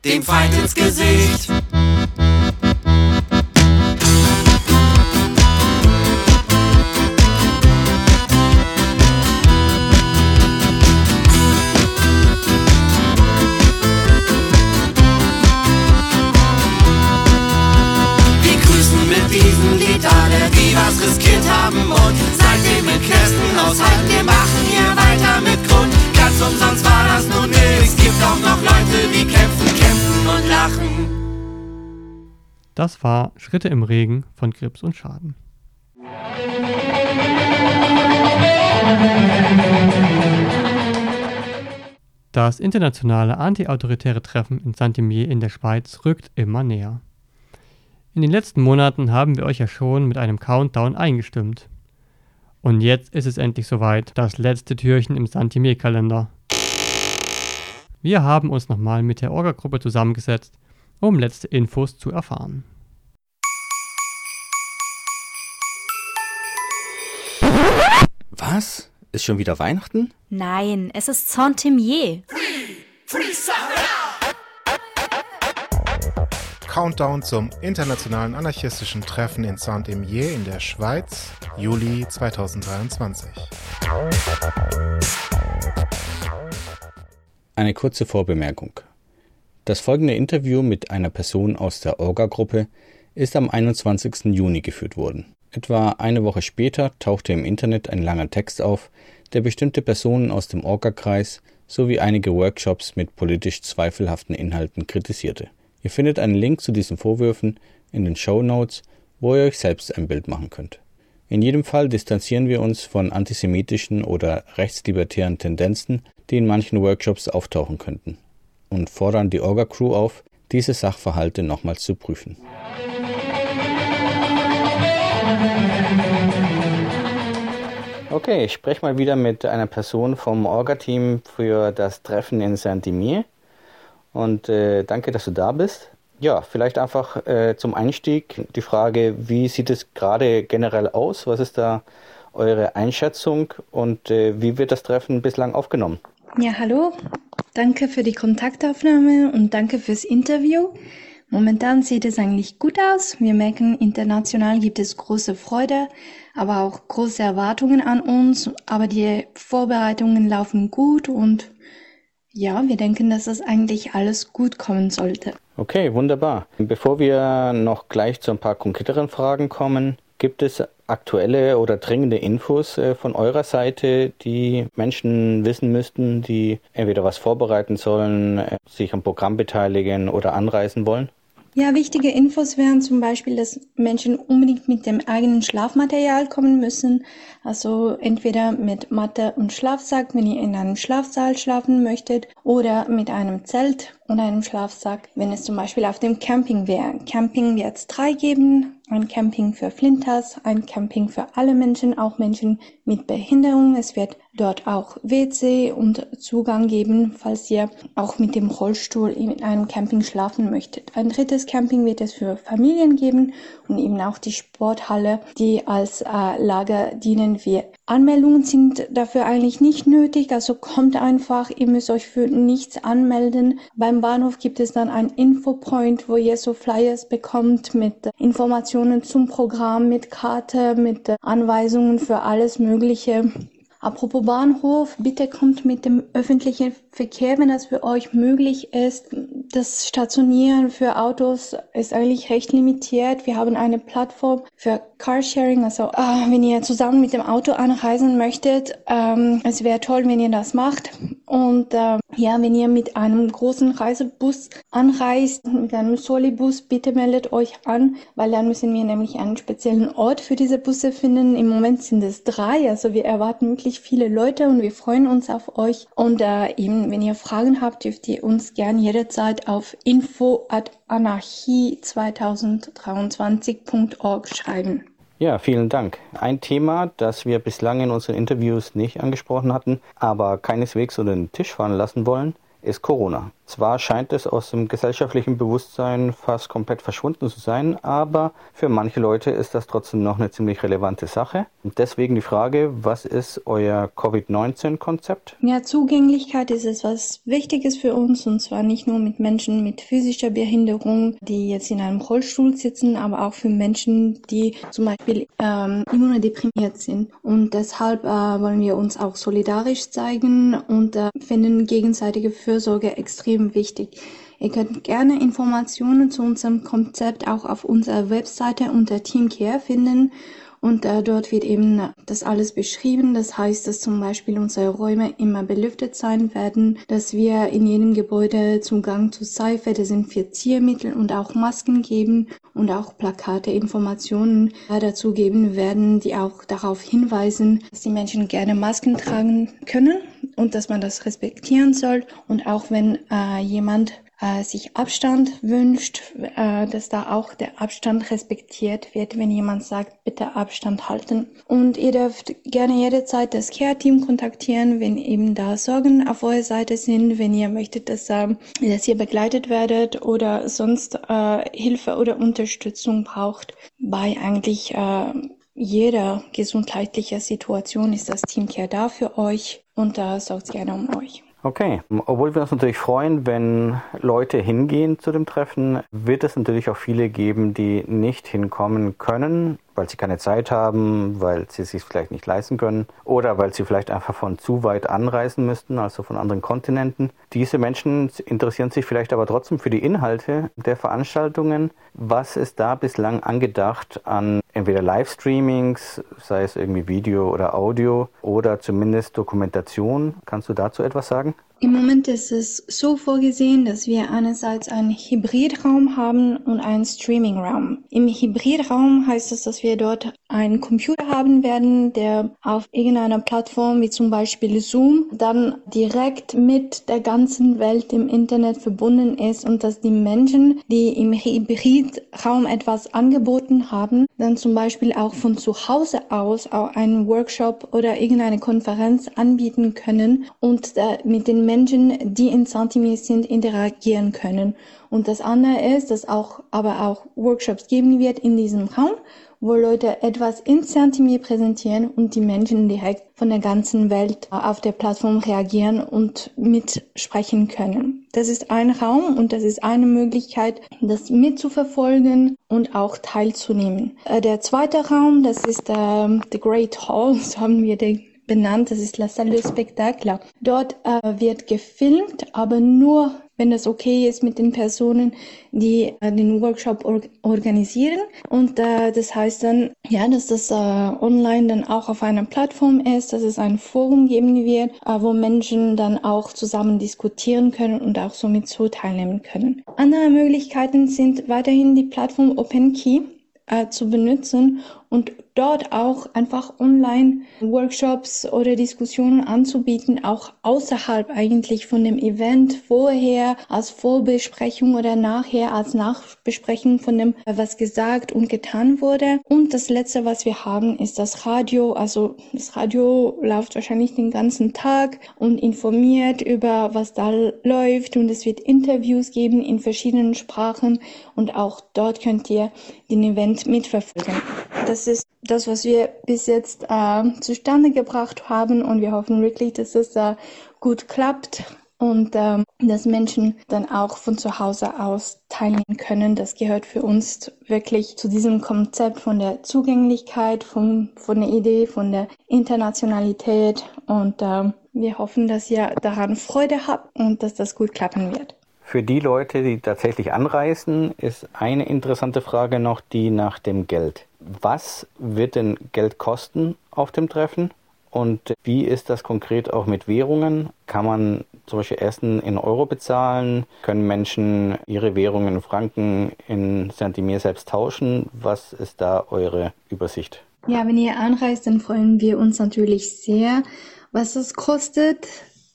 dem Feind ins Gesicht. Das war Schritte im Regen von Grips und Schaden. Das internationale antiautoritäre Treffen in Saint-Imier in der Schweiz rückt immer näher. In den letzten Monaten haben wir euch ja schon mit einem Countdown eingestimmt. Und jetzt ist es endlich soweit, das letzte Türchen im Saint-Imier-Kalender. Wir haben uns nochmal mit der Orga-Gruppe zusammengesetzt, um letzte Infos zu erfahren. Was? Ist schon wieder Weihnachten? Nein, es ist Saint-Imier. Countdown zum internationalen anarchistischen Treffen in Saint-Imier in der Schweiz, Juli 2023. Eine kurze Vorbemerkung. Das folgende Interview mit einer Person aus der Orga-Gruppe ist am 21. Juni geführt worden. Etwa eine Woche später tauchte im Internet ein langer Text auf, der bestimmte Personen aus dem Orga-Kreis sowie einige Workshops mit politisch zweifelhaften Inhalten kritisierte. Ihr findet einen Link zu diesen Vorwürfen in den Show Notes, wo ihr euch selbst ein Bild machen könnt. In jedem Fall distanzieren wir uns von antisemitischen oder rechtslibertären Tendenzen, die in manchen Workshops auftauchen könnten, und fordern die Orga-Crew auf, diese Sachverhalte nochmals zu prüfen. Okay, ich spreche mal wieder mit einer Person vom Orga-Team für das Treffen in Saint-Imier. Und äh, danke, dass du da bist. Ja, vielleicht einfach äh, zum Einstieg die Frage, wie sieht es gerade generell aus? Was ist da eure Einschätzung und äh, wie wird das Treffen bislang aufgenommen? Ja, hallo. Danke für die Kontaktaufnahme und danke fürs Interview. Momentan sieht es eigentlich gut aus. Wir merken, international gibt es große Freude, aber auch große Erwartungen an uns. Aber die Vorbereitungen laufen gut und ja, wir denken, dass das eigentlich alles gut kommen sollte. Okay, wunderbar. Bevor wir noch gleich zu ein paar konkreteren Fragen kommen, gibt es aktuelle oder dringende Infos äh, von eurer Seite, die Menschen wissen müssten, die entweder was vorbereiten sollen, äh, sich am Programm beteiligen oder anreisen wollen? Ja, wichtige Infos wären zum Beispiel, dass Menschen unbedingt mit dem eigenen Schlafmaterial kommen müssen. Also entweder mit Matte und Schlafsack, wenn ihr in einem Schlafsaal schlafen möchtet, oder mit einem Zelt und einem Schlafsack, wenn es zum Beispiel auf dem Camping wäre. Camping wird es drei geben, ein Camping für Flinters, ein Camping für alle Menschen, auch Menschen mit Behinderung. Es wird dort auch WC und Zugang geben, falls ihr auch mit dem Rollstuhl in einem Camping schlafen möchtet. Ein drittes Camping wird es für Familien geben und eben auch die Sporthalle, die als äh, Lager dienen wird. Anmeldungen sind dafür eigentlich nicht nötig, also kommt einfach, ihr müsst euch für nichts anmelden. Beim Bahnhof gibt es dann ein Infopoint, wo ihr so Flyers bekommt mit Informationen zum Programm, mit Karte, mit Anweisungen für alles Mögliche. Apropos Bahnhof, bitte kommt mit dem öffentlichen Verkehr, wenn das für euch möglich ist. Das Stationieren für Autos ist eigentlich recht limitiert. Wir haben eine Plattform für Carsharing, also äh, wenn ihr zusammen mit dem Auto anreisen möchtet, ähm, es wäre toll, wenn ihr das macht. Und äh, ja, wenn ihr mit einem großen Reisebus anreist, mit einem Soli-Bus, bitte meldet euch an, weil dann müssen wir nämlich einen speziellen Ort für diese Busse finden. Im Moment sind es drei, also wir erwarten wirklich viele Leute und wir freuen uns auf euch. Und äh, eben, wenn ihr Fragen habt, dürft ihr uns gern jederzeit auf info at anarchie2023.org schreiben. Ja, vielen Dank. Ein Thema, das wir bislang in unseren Interviews nicht angesprochen hatten, aber keineswegs unter den Tisch fallen lassen wollen, ist Corona. Zwar scheint es aus dem gesellschaftlichen Bewusstsein fast komplett verschwunden zu sein, aber für manche Leute ist das trotzdem noch eine ziemlich relevante Sache. Und deswegen die Frage, was ist euer Covid-19-Konzept? Ja, Zugänglichkeit ist es was Wichtiges für uns und zwar nicht nur mit Menschen mit physischer Behinderung, die jetzt in einem Rollstuhl sitzen, aber auch für Menschen, die zum Beispiel ähm, immunodeprimiert sind. Und deshalb äh, wollen wir uns auch solidarisch zeigen und äh, finden gegenseitige Fürsorge extrem extrem wichtig. Ihr könnt gerne Informationen zu unserem Konzept auch auf unserer Webseite unter Teamcare finden. Und äh, dort wird eben das alles beschrieben. Das heißt, dass zum Beispiel unsere Räume immer belüftet sein werden, dass wir in jedem Gebäude Zugang zu Seife, Desinfiziermittel und auch Masken geben und auch Plakate, Informationen äh, dazu geben werden, die auch darauf hinweisen, dass die Menschen gerne Masken tragen können und dass man das respektieren soll. Und auch wenn äh, jemand äh, sich Abstand wünscht, äh, dass da auch der Abstand respektiert wird, wenn jemand sagt, bitte Abstand halten. Und ihr dürft gerne jederzeit das Care-Team kontaktieren, wenn eben da Sorgen auf eurer Seite sind, wenn ihr möchtet, dass, äh, dass ihr begleitet werdet oder sonst äh, Hilfe oder Unterstützung braucht bei eigentlich äh, jeder gesundheitlichen Situation ist das Teamcare da für euch und da sorgt gerne um euch. Okay, obwohl wir uns natürlich freuen, wenn Leute hingehen zu dem Treffen, wird es natürlich auch viele geben, die nicht hinkommen können, weil sie keine Zeit haben, weil sie es sich vielleicht nicht leisten können oder weil sie vielleicht einfach von zu weit anreisen müssten, also von anderen Kontinenten. Diese Menschen interessieren sich vielleicht aber trotzdem für die Inhalte der Veranstaltungen. Was ist da bislang angedacht an entweder Livestreamings, sei es irgendwie Video oder Audio oder zumindest Dokumentation? Kannst du dazu etwas sagen? Im Moment ist es so vorgesehen, dass wir einerseits einen Hybridraum haben und einen Streamingraum. Im Hybridraum heißt es, dass wir dort einen Computer haben werden, der auf irgendeiner Plattform wie zum Beispiel Zoom dann direkt mit der ganzen Welt im Internet verbunden ist und dass die Menschen, die im Hybridraum etwas angeboten haben, dann zum Beispiel auch von zu Hause aus auch einen Workshop oder irgendeine Konferenz anbieten können und mit den Menschen, die in Santimir sind, interagieren können. Und das andere ist, dass auch, aber auch Workshops geben wird in diesem Raum, wo Leute etwas in Santimir präsentieren und die Menschen direkt von der ganzen Welt auf der Plattform reagieren und mitsprechen können. Das ist ein Raum und das ist eine Möglichkeit, das mitzuverfolgen und auch teilzunehmen. Äh, der zweite Raum, das ist äh, The Great Hall, <laughs> so haben wir den benannt. Das ist La Salle de Spectacle. Dort äh, wird gefilmt, aber nur, wenn das okay ist mit den Personen, die äh, den Workshop or organisieren. Und äh, das heißt dann, ja, dass das äh, online dann auch auf einer Plattform ist, dass es ein Forum geben wird, äh, wo Menschen dann auch zusammen diskutieren können und auch somit so teilnehmen können. Andere Möglichkeiten sind weiterhin die Plattform OpenKey äh, zu benutzen und dort auch einfach online Workshops oder Diskussionen anzubieten, auch außerhalb eigentlich von dem Event, vorher als Vorbesprechung oder nachher als Nachbesprechung von dem, was gesagt und getan wurde. Und das letzte, was wir haben, ist das Radio. Also das Radio läuft wahrscheinlich den ganzen Tag und informiert über, was da läuft und es wird Interviews geben in verschiedenen Sprachen und auch dort könnt ihr den Event mitverfolgen. Das ist das, was wir bis jetzt äh, zustande gebracht haben und wir hoffen wirklich, dass es äh, gut klappt und ähm, dass Menschen dann auch von zu Hause aus teilnehmen können. Das gehört für uns wirklich zu diesem Konzept von der Zugänglichkeit, von, von der Idee, von der Internationalität und ähm, wir hoffen, dass ihr daran Freude habt und dass das gut klappen wird. Für die Leute, die tatsächlich anreisen, ist eine interessante Frage noch die nach dem Geld. Was wird denn Geld kosten auf dem Treffen? Und wie ist das konkret auch mit Währungen? Kann man zum Beispiel Essen in Euro bezahlen? Können Menschen ihre Währungen in Franken in Saint-Imier selbst tauschen? Was ist da eure Übersicht? Ja, wenn ihr anreist, dann freuen wir uns natürlich sehr. Was es kostet,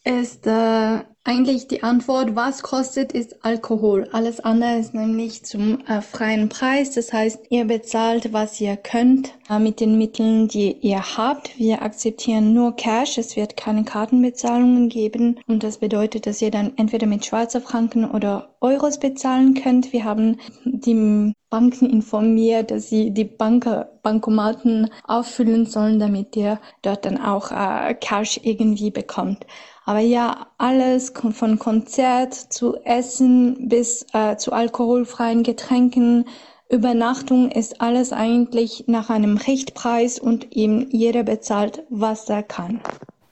ist äh, eigentlich die Antwort, was kostet, ist Alkohol. Alles andere ist nämlich zum äh, freien Preis. Das heißt, ihr bezahlt, was ihr könnt äh, mit den Mitteln, die ihr habt. Wir akzeptieren nur Cash. Es wird keine Kartenbezahlungen geben. Und das bedeutet, dass ihr dann entweder mit Schweizer Franken oder Euros bezahlen könnt. Wir haben die Banken informiert, dass sie die Bank Bankomaten auffüllen sollen, damit ihr dort dann auch äh, Cash irgendwie bekommt. Aber ja, alles von Konzert zu Essen bis äh, zu alkoholfreien Getränken, Übernachtung ist alles eigentlich nach einem Richtpreis und eben jeder bezahlt, was er kann.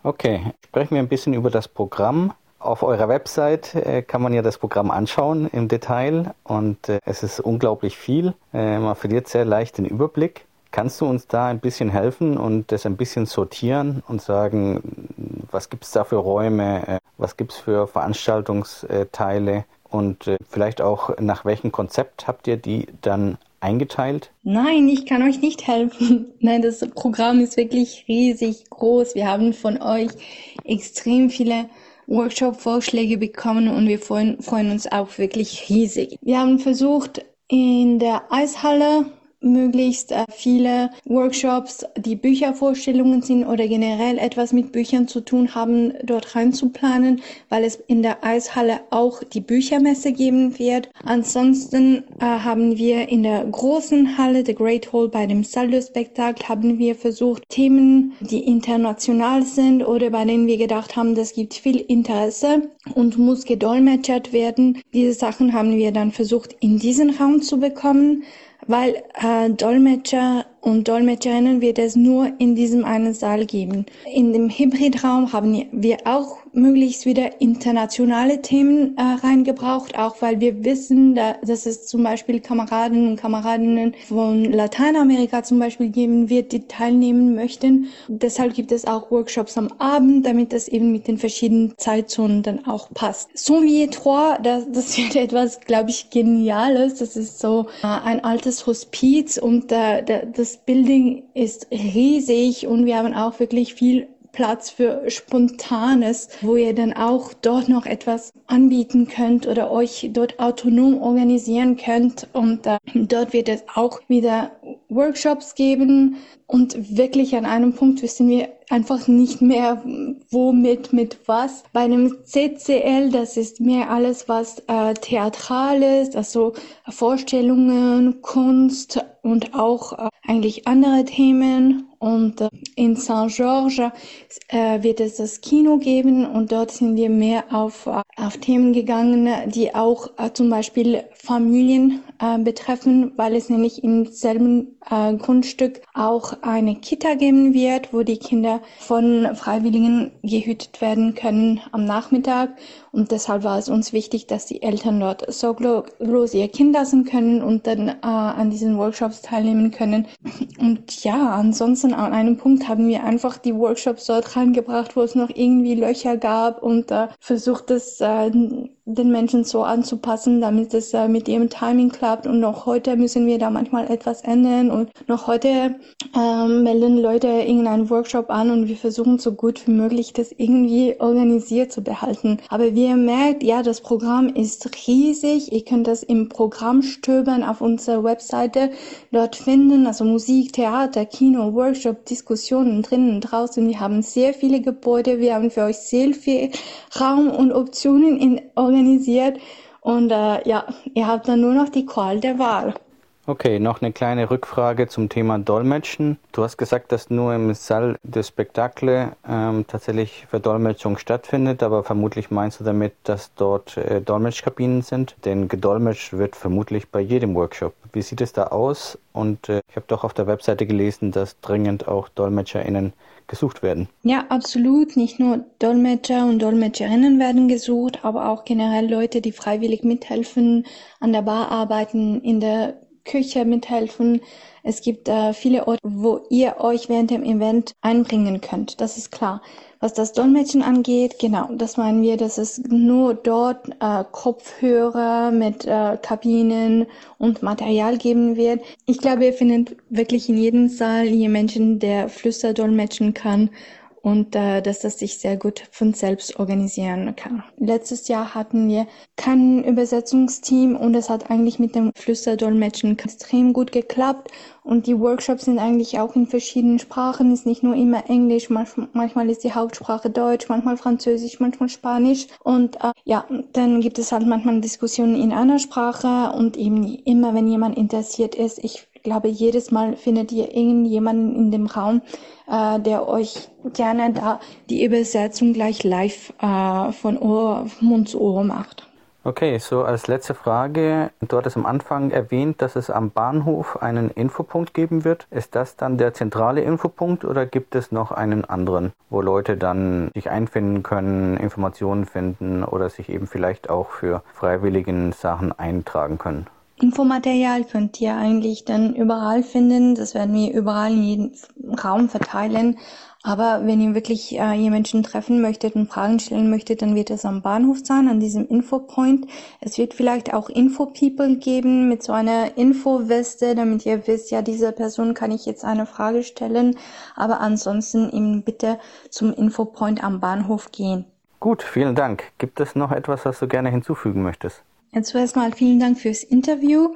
Okay, sprechen wir ein bisschen über das Programm. Auf eurer Website äh, kann man ja das Programm anschauen im Detail und äh, es ist unglaublich viel. Äh, man verliert sehr leicht den Überblick. Kannst du uns da ein bisschen helfen und das ein bisschen sortieren und sagen, was gibt es da für Räume, äh, was gibt es für Veranstaltungsteile und äh, vielleicht auch nach welchem Konzept habt ihr die dann eingeteilt? Nein, ich kann euch nicht helfen. <laughs> Nein, das Programm ist wirklich riesig groß. Wir haben von euch extrem viele Workshop-Vorschläge bekommen und wir freuen, freuen uns auch wirklich riesig. Wir haben versucht, in der Eishalle möglichst äh, viele Workshops, die Büchervorstellungen sind oder generell etwas mit Büchern zu tun haben, dort reinzuplanen, weil es in der Eishalle auch die Büchermesse geben wird. Ansonsten äh, haben wir in der großen Halle, The Great Hall bei dem Saldo-Spektakel, haben wir versucht, Themen, die international sind oder bei denen wir gedacht haben, das gibt viel Interesse und muss gedolmetschert werden. Diese Sachen haben wir dann versucht, in diesen Raum zu bekommen weil äh, Dolmetscher und Dolmetscherinnen wird es nur in diesem einen Saal geben. In dem Hybridraum haben wir auch möglichst wieder internationale Themen äh, reingebraucht, auch weil wir wissen, da, dass es zum Beispiel Kameraden und Kameradinnen von Lateinamerika zum Beispiel geben wird, die teilnehmen möchten. Deshalb gibt es auch Workshops am Abend, damit das eben mit den verschiedenen Zeitzonen dann auch passt. Sonvier 3, das, das <laughs> wird etwas, glaube ich, Geniales. Das ist so äh, ein altes Hospiz und äh, das Building ist riesig und wir haben auch wirklich viel Platz für Spontanes, wo ihr dann auch dort noch etwas anbieten könnt oder euch dort autonom organisieren könnt. Und äh, dort wird es auch wieder Workshops geben. Und wirklich an einem Punkt wissen wir einfach nicht mehr, womit, mit was. Bei einem CCL, das ist mehr alles, was äh, theatral ist, also Vorstellungen, Kunst und auch äh, eigentlich andere Themen. Und äh, in Saint-Georges äh, wird es das Kino geben und dort sind wir mehr auf, äh, auf Themen gegangen, die auch äh, zum Beispiel Familien äh, betreffen, weil es nämlich im selben äh, Grundstück auch eine Kita geben wird, wo die Kinder von Freiwilligen gehütet werden können am Nachmittag Und deshalb war es uns wichtig, dass die Eltern dort sorglos ihr Kind lassen können und dann äh, an diesen Workshops teilnehmen können. Und ja, ansonsten an einem Punkt haben wir einfach die Workshops dort reingebracht, wo es noch irgendwie Löcher gab und äh, versucht, das äh, den Menschen so anzupassen, damit es äh, mit ihrem Timing klappt. Und noch heute müssen wir da manchmal etwas ändern. Und noch heute ähm, melden Leute irgendeinen Workshop an und wir versuchen so gut wie möglich das irgendwie organisiert zu behalten. Aber wie ihr merkt, ja, das Programm ist riesig. Ihr könnt das im Programm stöbern auf unserer Webseite dort finden. Also Musik, Theater, Kino, Workshop, Diskussionen drinnen und draußen. Wir haben sehr viele Gebäude. Wir haben für euch sehr viel Raum und Optionen in organisiert. Und äh, ja, ihr habt dann nur noch die Qual der Wahl. Okay, noch eine kleine Rückfrage zum Thema Dolmetschen. Du hast gesagt, dass nur im Saal des Spektakle ähm, tatsächlich Verdolmetschung stattfindet, aber vermutlich meinst du damit, dass dort äh, Dolmetschkabinen sind? Denn gedolmetscht wird vermutlich bei jedem Workshop. Wie sieht es da aus? Und äh, ich habe doch auf der Webseite gelesen, dass dringend auch DolmetscherInnen gesucht werden. Ja, absolut. Nicht nur Dolmetscher und Dolmetscherinnen werden gesucht, aber auch generell Leute, die freiwillig mithelfen, an der Bar arbeiten, in der Küche mithelfen. Es gibt äh, viele Orte, wo ihr euch während dem Event einbringen könnt. Das ist klar. Was das Dolmetschen angeht, genau, das meinen wir, dass es nur dort äh, Kopfhörer mit äh, Kabinen und Material geben wird. Ich glaube, ihr findet wirklich in jedem Saal hier Menschen, der Flüster dolmetschen kann und äh, dass das sich sehr gut von selbst organisieren kann. Letztes Jahr hatten wir kein Übersetzungsteam und es hat eigentlich mit dem Flüsterdolmetschen extrem gut geklappt. Und die Workshops sind eigentlich auch in verschiedenen Sprachen, ist nicht nur immer Englisch, manchmal ist die Hauptsprache Deutsch, manchmal Französisch, manchmal Spanisch. Und äh, ja, dann gibt es halt manchmal Diskussionen in einer Sprache und eben immer, wenn jemand interessiert ist, ich glaube, jedes Mal findet ihr irgendjemanden in dem Raum, äh, der euch gerne da die Übersetzung gleich live äh, von Ohr, Mund zu Ohr macht. Okay, so als letzte Frage. Du hattest am Anfang erwähnt, dass es am Bahnhof einen Infopunkt geben wird. Ist das dann der zentrale Infopunkt oder gibt es noch einen anderen, wo Leute dann sich einfinden können, Informationen finden oder sich eben vielleicht auch für freiwilligen Sachen eintragen können? Infomaterial könnt ihr eigentlich dann überall finden. Das werden wir überall in jedem Raum verteilen. Aber wenn ihr wirklich äh, jemanden treffen möchtet und Fragen stellen möchtet, dann wird es am Bahnhof sein, an diesem Infopoint. Es wird vielleicht auch Info-People geben mit so einer Info-Weste, damit ihr wisst, ja, dieser Person kann ich jetzt eine Frage stellen. Aber ansonsten eben bitte zum Infopoint am Bahnhof gehen. Gut, vielen Dank. Gibt es noch etwas, was du gerne hinzufügen möchtest? Ja, zuerst mal vielen Dank fürs Interview.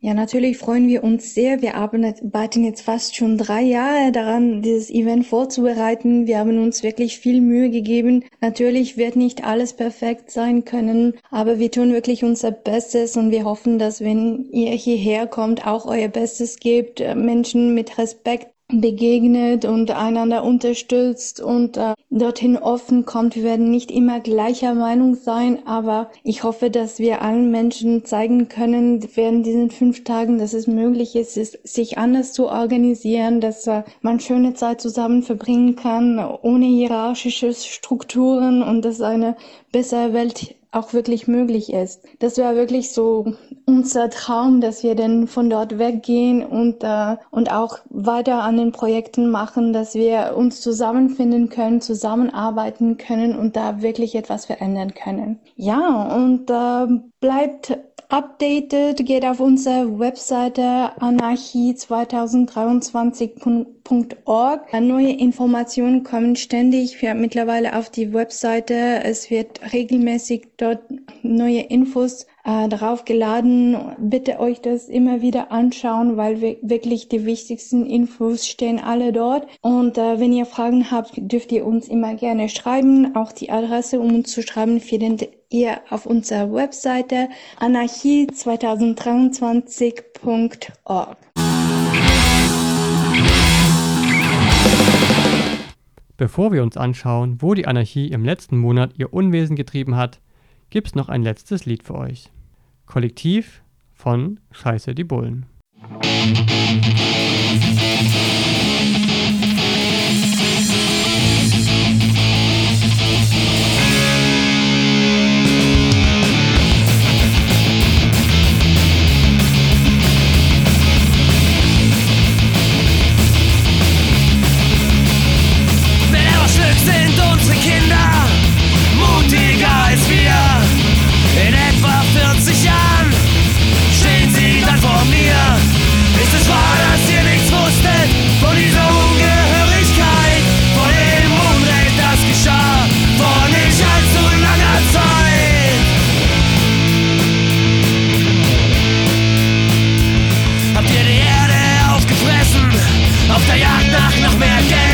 Ja, natürlich freuen wir uns sehr. Wir arbeiten jetzt fast schon drei Jahre daran, dieses Event vorzubereiten. Wir haben uns wirklich viel Mühe gegeben. Natürlich wird nicht alles perfekt sein können, aber wir tun wirklich unser Bestes und wir hoffen, dass wenn ihr hierher kommt, auch euer Bestes gebt, Menschen mit Respekt begegnet und einander unterstützt und äh, dorthin offen kommt. Wir werden nicht immer gleicher Meinung sein, aber ich hoffe, dass wir allen Menschen zeigen können während diesen fünf Tagen, dass es möglich ist, sich anders zu organisieren, dass äh, man schöne Zeit zusammen verbringen kann, ohne hierarchische Strukturen und dass eine bessere Welt auch wirklich möglich ist. Das wäre wirklich so unser Traum, dass wir dann von dort weggehen und, äh, und auch weiter an den Projekten machen, dass wir uns zusammenfinden können, zusammenarbeiten können und da wirklich etwas verändern können. Ja, und äh, bleibt updated, geht auf unsere Webseite anarchie2023.org. Neue Informationen kommen ständig für mittlerweile auf die Webseite. Es wird regelmäßig dort neue Infos äh, geladen. Bitte euch das immer wieder anschauen, weil wir wirklich die wichtigsten Infos stehen alle dort. Und äh, wenn ihr Fragen habt, dürft ihr uns immer gerne schreiben. Auch die Adresse, um uns zu schreiben, findet ihr auf unserer Webseite anarchie2023.org. Bevor wir uns anschauen, wo die Anarchie im letzten Monat ihr Unwesen getrieben hat, gibt's noch ein letztes Lied für euch. Kollektiv von Scheiße die Bullen. Der nach nach mehr Geld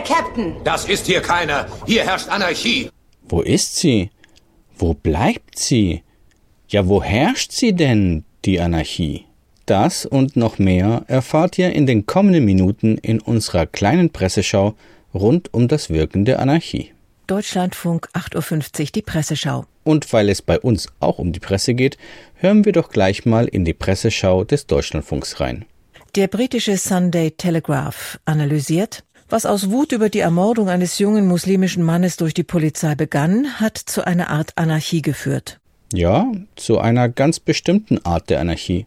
der Captain. Das ist hier keiner. Hier herrscht Anarchie. Wo ist sie? Wo bleibt sie? Ja, wo herrscht sie denn, die Anarchie? Das und noch mehr erfahrt ihr in den kommenden Minuten in unserer kleinen Presseschau rund um das Wirken der Anarchie. Deutschlandfunk 8.50 Uhr, die Presseschau. Und weil es bei uns auch um die Presse geht, hören wir doch gleich mal in die Presseschau des Deutschlandfunks rein. Der britische Sunday Telegraph analysiert, was aus Wut über die Ermordung eines jungen muslimischen Mannes durch die Polizei begann, hat zu einer Art Anarchie geführt. Ja, zu einer ganz bestimmten Art der Anarchie,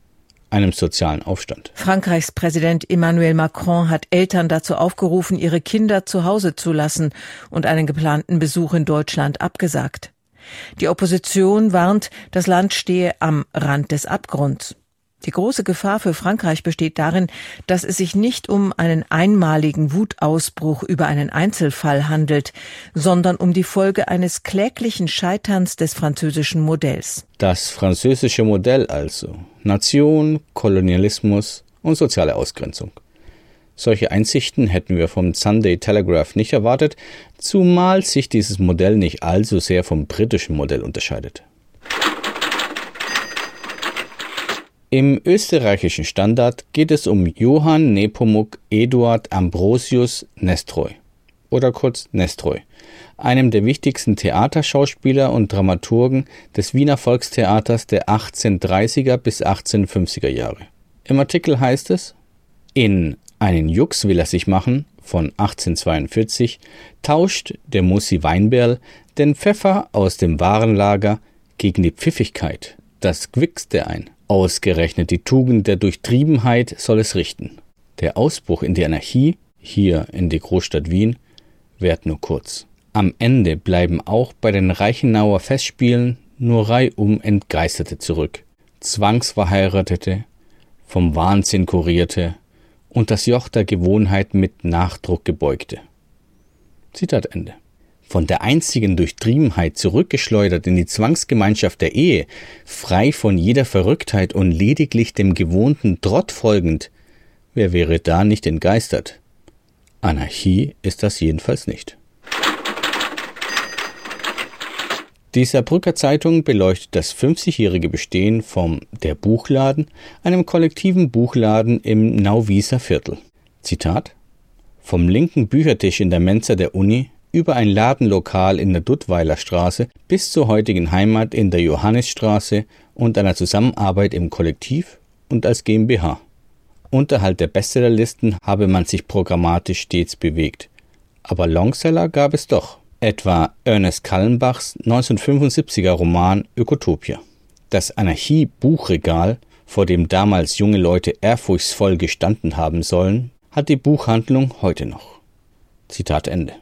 einem sozialen Aufstand. Frankreichs Präsident Emmanuel Macron hat Eltern dazu aufgerufen, ihre Kinder zu Hause zu lassen und einen geplanten Besuch in Deutschland abgesagt. Die Opposition warnt, das Land stehe am Rand des Abgrunds. Die große Gefahr für Frankreich besteht darin, dass es sich nicht um einen einmaligen Wutausbruch über einen Einzelfall handelt, sondern um die Folge eines kläglichen Scheiterns des französischen Modells. Das französische Modell also. Nation, Kolonialismus und soziale Ausgrenzung. Solche Einsichten hätten wir vom Sunday Telegraph nicht erwartet, zumal sich dieses Modell nicht allzu sehr vom britischen Modell unterscheidet. Im österreichischen Standard geht es um Johann Nepomuk Eduard Ambrosius Nestroy oder kurz Nestroy, einem der wichtigsten Theaterschauspieler und Dramaturgen des Wiener Volkstheaters der 1830er bis 1850er Jahre. Im Artikel heißt es, in einen Jux will er sich machen von 1842 tauscht der Mussi Weinberl den Pfeffer aus dem Warenlager gegen die Pfiffigkeit, das Quickste ein. Ausgerechnet die Tugend der Durchtriebenheit soll es richten. Der Ausbruch in die Anarchie, hier in die Großstadt Wien, währt nur kurz. Am Ende bleiben auch bei den Reichenauer Festspielen nur reihum Entgeisterte zurück. Zwangsverheiratete, vom Wahnsinn kurierte und das Joch der Gewohnheit mit Nachdruck gebeugte. Zitat Ende. Von der einzigen Durchtriebenheit zurückgeschleudert in die Zwangsgemeinschaft der Ehe, frei von jeder Verrücktheit und lediglich dem gewohnten Trott folgend, wer wäre da nicht entgeistert? Anarchie ist das jedenfalls nicht. Die Saarbrücker Zeitung beleuchtet das 50-jährige Bestehen vom Der Buchladen, einem kollektiven Buchladen im Nauwieser Viertel. Zitat Vom linken Büchertisch in der Mensa der Uni über ein Ladenlokal in der Duttweiler Straße bis zur heutigen Heimat in der Johannisstraße und einer Zusammenarbeit im Kollektiv und als GmbH. Unterhalb der Bestsellerlisten habe man sich programmatisch stets bewegt. Aber Longseller gab es doch etwa Ernest Kallenbachs 1975er Roman Ökotopia. Das Anarchie-Buchregal, vor dem damals junge Leute ehrfurchtsvoll gestanden haben sollen, hat die Buchhandlung heute noch. Zitat Ende.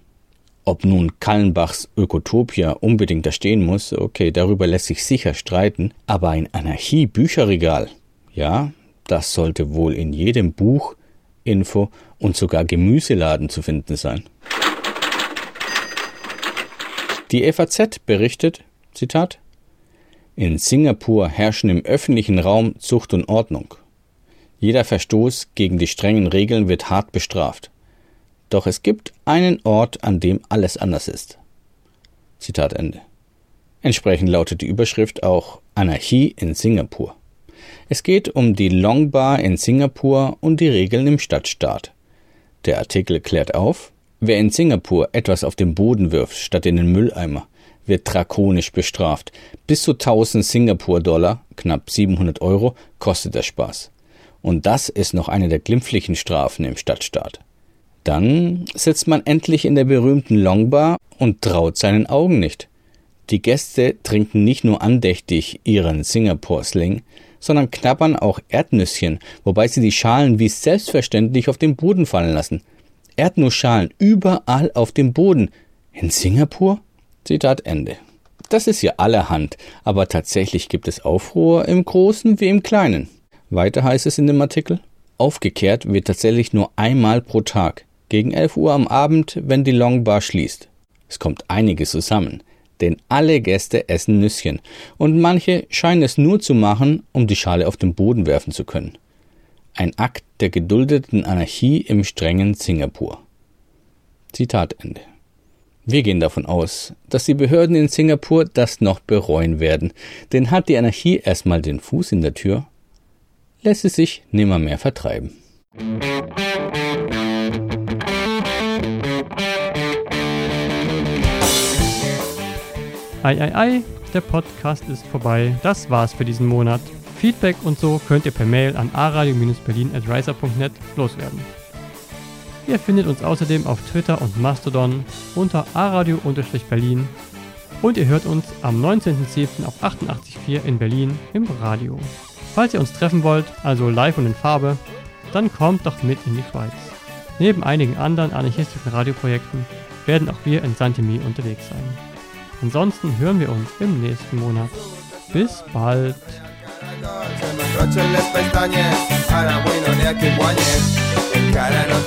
Ob nun Kallenbachs Ökotopia unbedingt da stehen muss, okay, darüber lässt sich sicher streiten, aber ein Anarchie-Bücherregal, ja, das sollte wohl in jedem Buch, Info und sogar Gemüseladen zu finden sein. Die FAZ berichtet, Zitat, in Singapur herrschen im öffentlichen Raum Zucht und Ordnung. Jeder Verstoß gegen die strengen Regeln wird hart bestraft. Doch es gibt einen Ort, an dem alles anders ist. Zitat Ende. Entsprechend lautet die Überschrift auch Anarchie in Singapur. Es geht um die Long Bar in Singapur und die Regeln im Stadtstaat. Der Artikel klärt auf, Wer in Singapur etwas auf den Boden wirft statt in den Mülleimer, wird drakonisch bestraft. Bis zu 1000 Singapur-Dollar, knapp 700 Euro, kostet der Spaß. Und das ist noch eine der glimpflichen Strafen im Stadtstaat. Dann sitzt man endlich in der berühmten Longbar und traut seinen Augen nicht. Die Gäste trinken nicht nur andächtig ihren Singapur-Sling, sondern knabbern auch Erdnüsschen, wobei sie die Schalen wie selbstverständlich auf den Boden fallen lassen. Erdnussschalen überall auf dem Boden. In Singapur? Zitat Ende. Das ist ja allerhand, aber tatsächlich gibt es Aufruhr im Großen wie im Kleinen. Weiter heißt es in dem Artikel, aufgekehrt wird tatsächlich nur einmal pro Tag, gegen 11 Uhr am Abend, wenn die Longbar schließt. Es kommt einiges zusammen, denn alle Gäste essen Nüsschen und manche scheinen es nur zu machen, um die Schale auf den Boden werfen zu können. Ein Akt der geduldeten Anarchie im strengen Singapur. Zitat Ende. Wir gehen davon aus, dass die Behörden in Singapur das noch bereuen werden, denn hat die Anarchie erstmal den Fuß in der Tür, lässt es sich nimmermehr vertreiben. Ei, ei, ei, der Podcast ist vorbei. Das war's für diesen Monat. Feedback und so könnt ihr per Mail an aradio-berlin.riser.net loswerden. Ihr findet uns außerdem auf Twitter und Mastodon unter aradio-berlin und ihr hört uns am 19.07. auf 88.4 in Berlin im Radio. Falls ihr uns treffen wollt, also live und in Farbe, dann kommt doch mit in die Schweiz. Neben einigen anderen anarchistischen Radioprojekten werden auch wir in Saint-Denis unterwegs sein. Ansonsten hören wir uns im nächsten Monat. Bis bald. Encara, no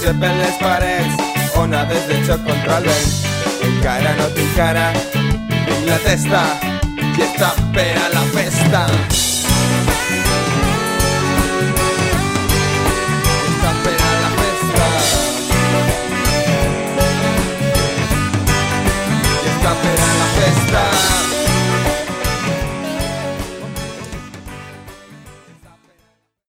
concepen les parets onades de xoc controlen encara no tinc cara tinc la testa i està per a la festa.